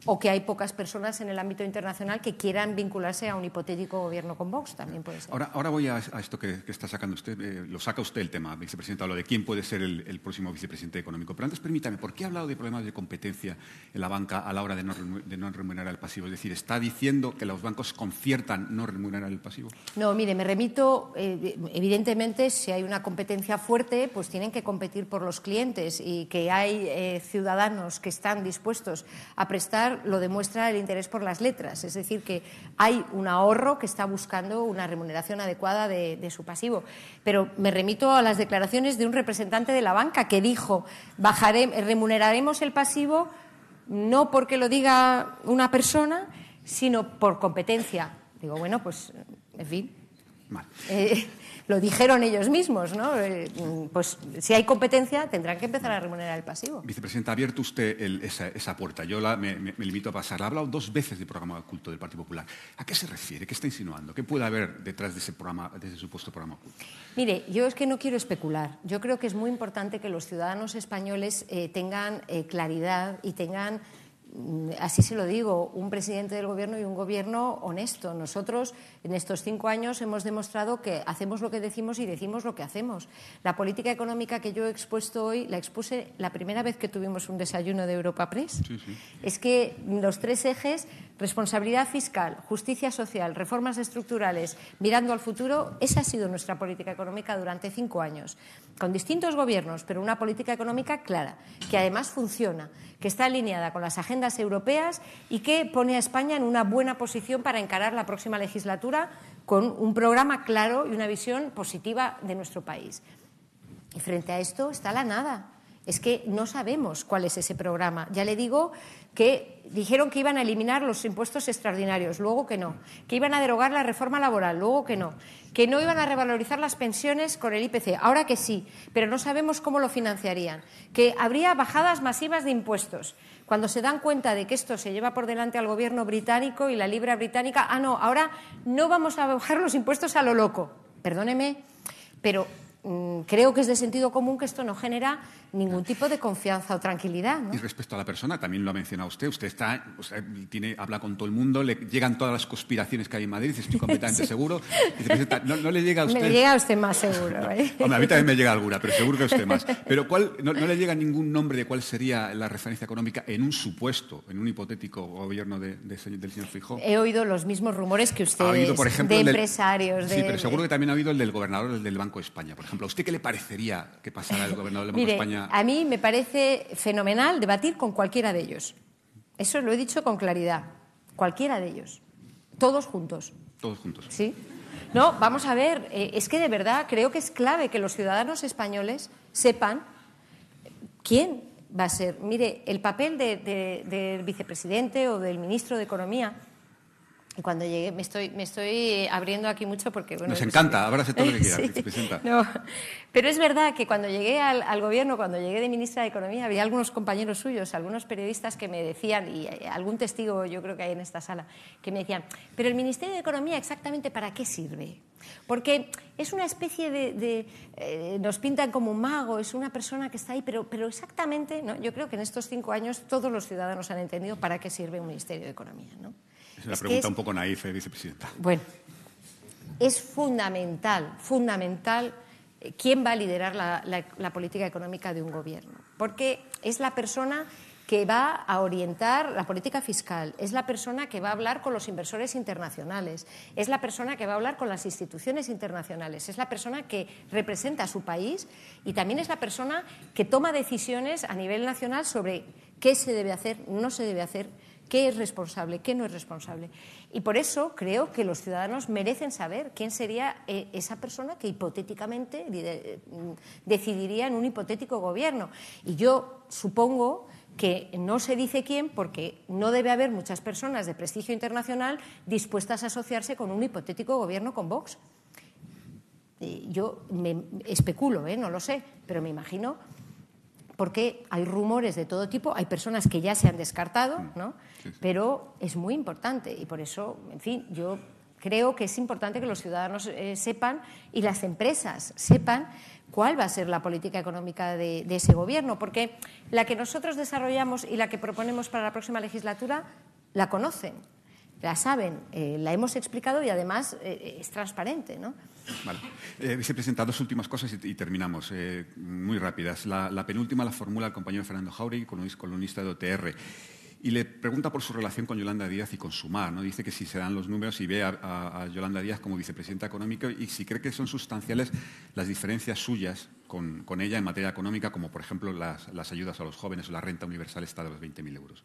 o que hay pocas personas en el ámbito internacional que quieran vincularse a un hipotético gobierno con Vox, también puede ser. Ahora, ahora voy a, esto que, está sacando usted, eh, lo saca usted el tema, vicepresidente, lo de quién puede ser el, próximo vicepresidente económico. Pero antes permítame, ¿por qué ha hablado de problemas de competencia en la banca a la hora de no, de no remunerar el pasivo? Es decir, ¿está diciendo que los bancos conciertan no remunerar el pasivo? No, mire, me remito, eh, evidentemente, si hay una competencia fuerte, pues tienen que competir por los clientes y que hay eh, ciudadanos que están dispuestos a prestar lo demuestra el interés por las letras, es decir, que hay un ahorro que está buscando una remuneración adecuada de, su pasivo. Pero me remito a las declaraciones de un representante de la banca que dijo, remuneraremos el pasivo no porque lo diga una persona, sino por competencia. Digo, bueno, pues, en fin. Eh, lo dijeron ellos mismos, ¿no? Eh, pues si hay competencia tendrán que empezar a remunerar el pasivo. Vicepresidenta, ha abierto usted esa, puerta. Yo me, limito a pasar. Ha hablado dos veces del programa oculto del Partido Popular. ¿A qué se refiere? ¿Qué está insinuando? ¿Qué puede haber detrás de ese, programa, de ese supuesto programa oculto? Mire, yo es que no quiero especular. Yo creo que es muy importante que los ciudadanos españoles eh, tengan eh, claridad y tengan así se lo digo, un presidente del Gobierno y un Gobierno honesto. Nosotros en estos cinco años hemos demostrado que hacemos lo que decimos y decimos lo que hacemos. La política económica que yo he expuesto hoy la expuse la primera vez que tuvimos un desayuno de Europa Press. Es que los tres ejes, responsabilidad fiscal, justicia social, reformas estructurales, mirando al futuro, esa ha sido nuestra política económica durante cinco años, con distintos gobiernos, pero una política económica clara, que además funciona, que está alineada con las agendas europeas y que pone a España en una buena posición para encarar la próxima legislatura con un programa claro y una visión positiva de nuestro país. Y frente a esto está la nada. Es que no sabemos cuál es ese programa. Ya le digo que dijeron que iban a eliminar los impuestos extraordinarios, luego que no, que iban a derogar la reforma laboral, luego que no, que no iban a revalorizar las pensiones con el IPC, ahora que sí, pero no sabemos cómo lo financiarían, que habría bajadas masivas de impuestos. Cuando se dan cuenta de que esto se lleva por delante al gobierno británico y la libra británica, ah, no, ahora no vamos a bajar los impuestos a lo loco. Perdóneme, pero creo que es de sentido común que esto no genera ningún tipo de confianza o tranquilidad. Y respecto a la persona, también lo ha mencionado usted, usted está, tiene, habla con todo el mundo, le llegan todas las conspiraciones que hay en Madrid, estoy completamente seguro. no, le llega a usted. Me llega a usted más seguro. ¿eh? a mí también me llega alguna, pero seguro que a usted más. Pero ¿cuál, no, le llega ningún nombre de cuál sería la referencia económica en un supuesto, en un hipotético gobierno de, del señor Fijó? He oído los mismos rumores que usted ha oído, por ejemplo, de empresarios. sí, pero seguro que también ha habido el del gobernador del Banco de España, por ejemplo. ¿A usted qué le parecería que pasara el gobernador del Banco de España? A mí me parece fenomenal debatir con cualquiera de ellos. Eso lo he dicho con claridad. Cualquiera de ellos. Todos juntos. Todos juntos. Sí. No, vamos a ver, eh, es que de verdad creo que es clave que los ciudadanos españoles sepan quién va a ser. Mire, el papel del vicepresidente o del ministro de Economía cuando llegué, me estoy, me estoy abriendo aquí mucho porque... Bueno, Nos encanta, ahora todo lo que quieras. No, pero es verdad que cuando llegué al, al, gobierno, cuando llegué de ministra de Economía, había algunos compañeros suyos, algunos periodistas que me decían, y algún testigo yo creo que hay en esta sala, que me decían, pero el Ministerio de Economía exactamente para qué sirve? Porque es una especie de... Eh, nos pintan como un mago, es una persona que está ahí, pero, pero exactamente, ¿no? yo creo que en estos cinco años todos los ciudadanos han entendido para qué sirve un Ministerio de Economía. ¿no? Es una pregunta un poco naif, vicepresidenta. Bueno, es fundamental, fundamental eh, quién va a liderar la, política económica de un gobierno, porque es la persona que va a orientar la política fiscal, es la persona que va a hablar con los inversores internacionales, es la persona que va a hablar con las instituciones internacionales, es la persona que representa a su país y también es la persona que toma decisiones a nivel nacional sobre qué se debe hacer, no se debe hacer qué es responsable, qué no es responsable. Y por eso creo que los ciudadanos merecen saber quién sería eh, esa persona que hipotéticamente mm, decidiría en un hipotético gobierno. Y yo supongo que no se dice quién porque no debe haber muchas personas de prestigio internacional dispuestas a asociarse con un hipotético gobierno con Vox. Yo me especulo, ¿eh? no lo sé, pero me imagino porque hay rumores de todo tipo, hay personas que ya se han descartado, mm. ¿no? pero es muy importante y por eso, en fin, yo creo que es importante que los ciudadanos eh, sepan y las empresas sepan cuál va a ser la política económica de, ese gobierno, porque la que nosotros desarrollamos y la que proponemos para la próxima legislatura la conocen, la saben, eh, la hemos explicado y además eh, es transparente. ¿no? Vale. Eh, vicepresidenta, dos últimas cosas y, terminamos, eh, muy rápidas. La, penúltima la formula el compañero Fernando Jauregui, columnista de OTR. Y le pregunta por su relación con Yolanda Díaz y con Sumar. ¿no? Dice que si se dan los números y ve a, Yolanda Díaz como vicepresidenta económica y si cree que son sustanciales las diferencias suyas con, ella en materia económica, como por ejemplo las, las ayudas a los jóvenes o la renta universal está de los 20.000 euros.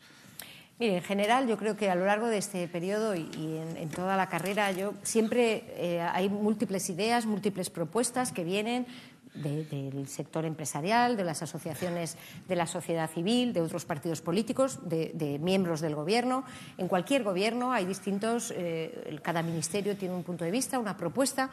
Mire, en general yo creo que a lo largo de este periodo y, en, toda la carrera yo siempre eh, hay múltiples ideas, múltiples propuestas que vienen del sector empresarial, de las asociaciones de la sociedad civil, de otros partidos políticos, de, miembros del gobierno. En cualquier gobierno hay distintos, eh, cada ministerio tiene un punto de vista, una propuesta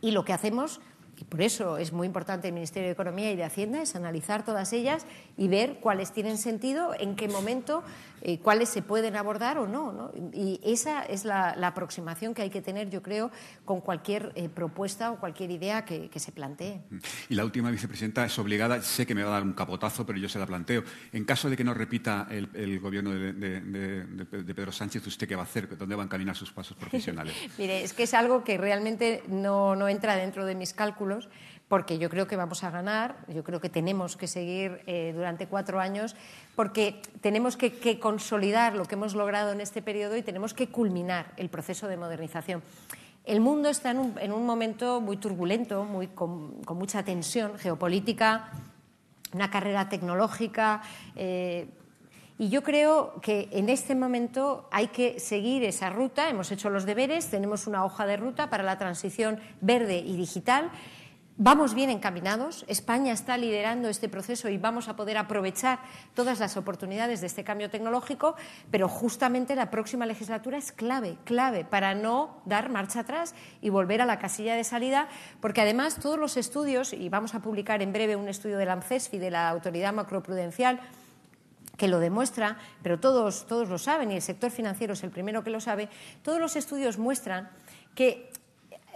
y lo que hacemos y por eso es muy importante el Ministerio de Economía y de Hacienda, es analizar todas ellas y ver cuáles tienen sentido, en qué momento, eh, cuáles se pueden abordar o no, Y esa es la, aproximación que hay que tener, yo creo, con cualquier eh, propuesta o cualquier idea que, se plantee. Y la última vicepresidenta es obligada, sé que me va a dar un capotazo, pero yo se la planteo. En caso de que no repita el, gobierno de, Pedro Sánchez, ¿usted qué va a hacer? ¿Dónde van a caminar sus pasos profesionales? Mire, es que es algo que realmente no entra dentro de mis cálculos porque yo creo que vamos a ganar, yo creo que tenemos que seguir eh, durante cuatro años, porque tenemos que, consolidar lo que hemos logrado en este periodo y tenemos que culminar el proceso de modernización. El mundo está en un, momento muy turbulento, con, mucha tensión geopolítica, una carrera tecnológica. Eh, y yo creo que en este momento hay que seguir esa ruta. Hemos hecho los deberes, tenemos una hoja de ruta para la transición verde y digital Vamos bien encaminados, España está liderando este proceso y vamos a poder aprovechar todas las oportunidades de este cambio tecnológico, pero justamente la próxima legislatura es clave, clave para no dar marcha atrás y volver a la casilla de salida, porque además todos los estudios, y vamos a publicar en breve un estudio de la ANCESFI, de la Autoridad Macroprudencial, que lo demuestra, pero todos, todos lo saben y el sector financiero es el primero que lo sabe, todos los estudios muestran que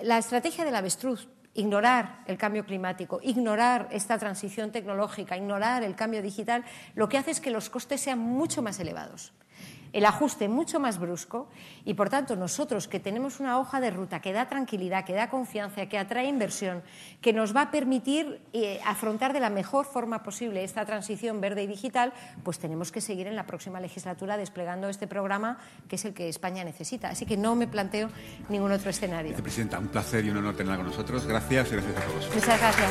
la estrategia del avestruz ignorar el cambio climático, ignorar esta transición tecnológica, ignorar el cambio digital, lo que hace es que los costes sean mucho más elevados el ajuste mucho más brusco y, por tanto, nosotros que tenemos una hoja de ruta que da tranquilidad, que da confianza, que atrae inversión, que nos va a permitir eh, afrontar de la mejor forma posible esta transición verde y digital, pues tenemos que seguir en la próxima legislatura desplegando este programa que es el que España necesita. Así que no me planteo ningún otro escenario. Vicepresidenta, un placer y un honor tenerla con nosotros. Gracias y gracias a todos. Muchas gracias.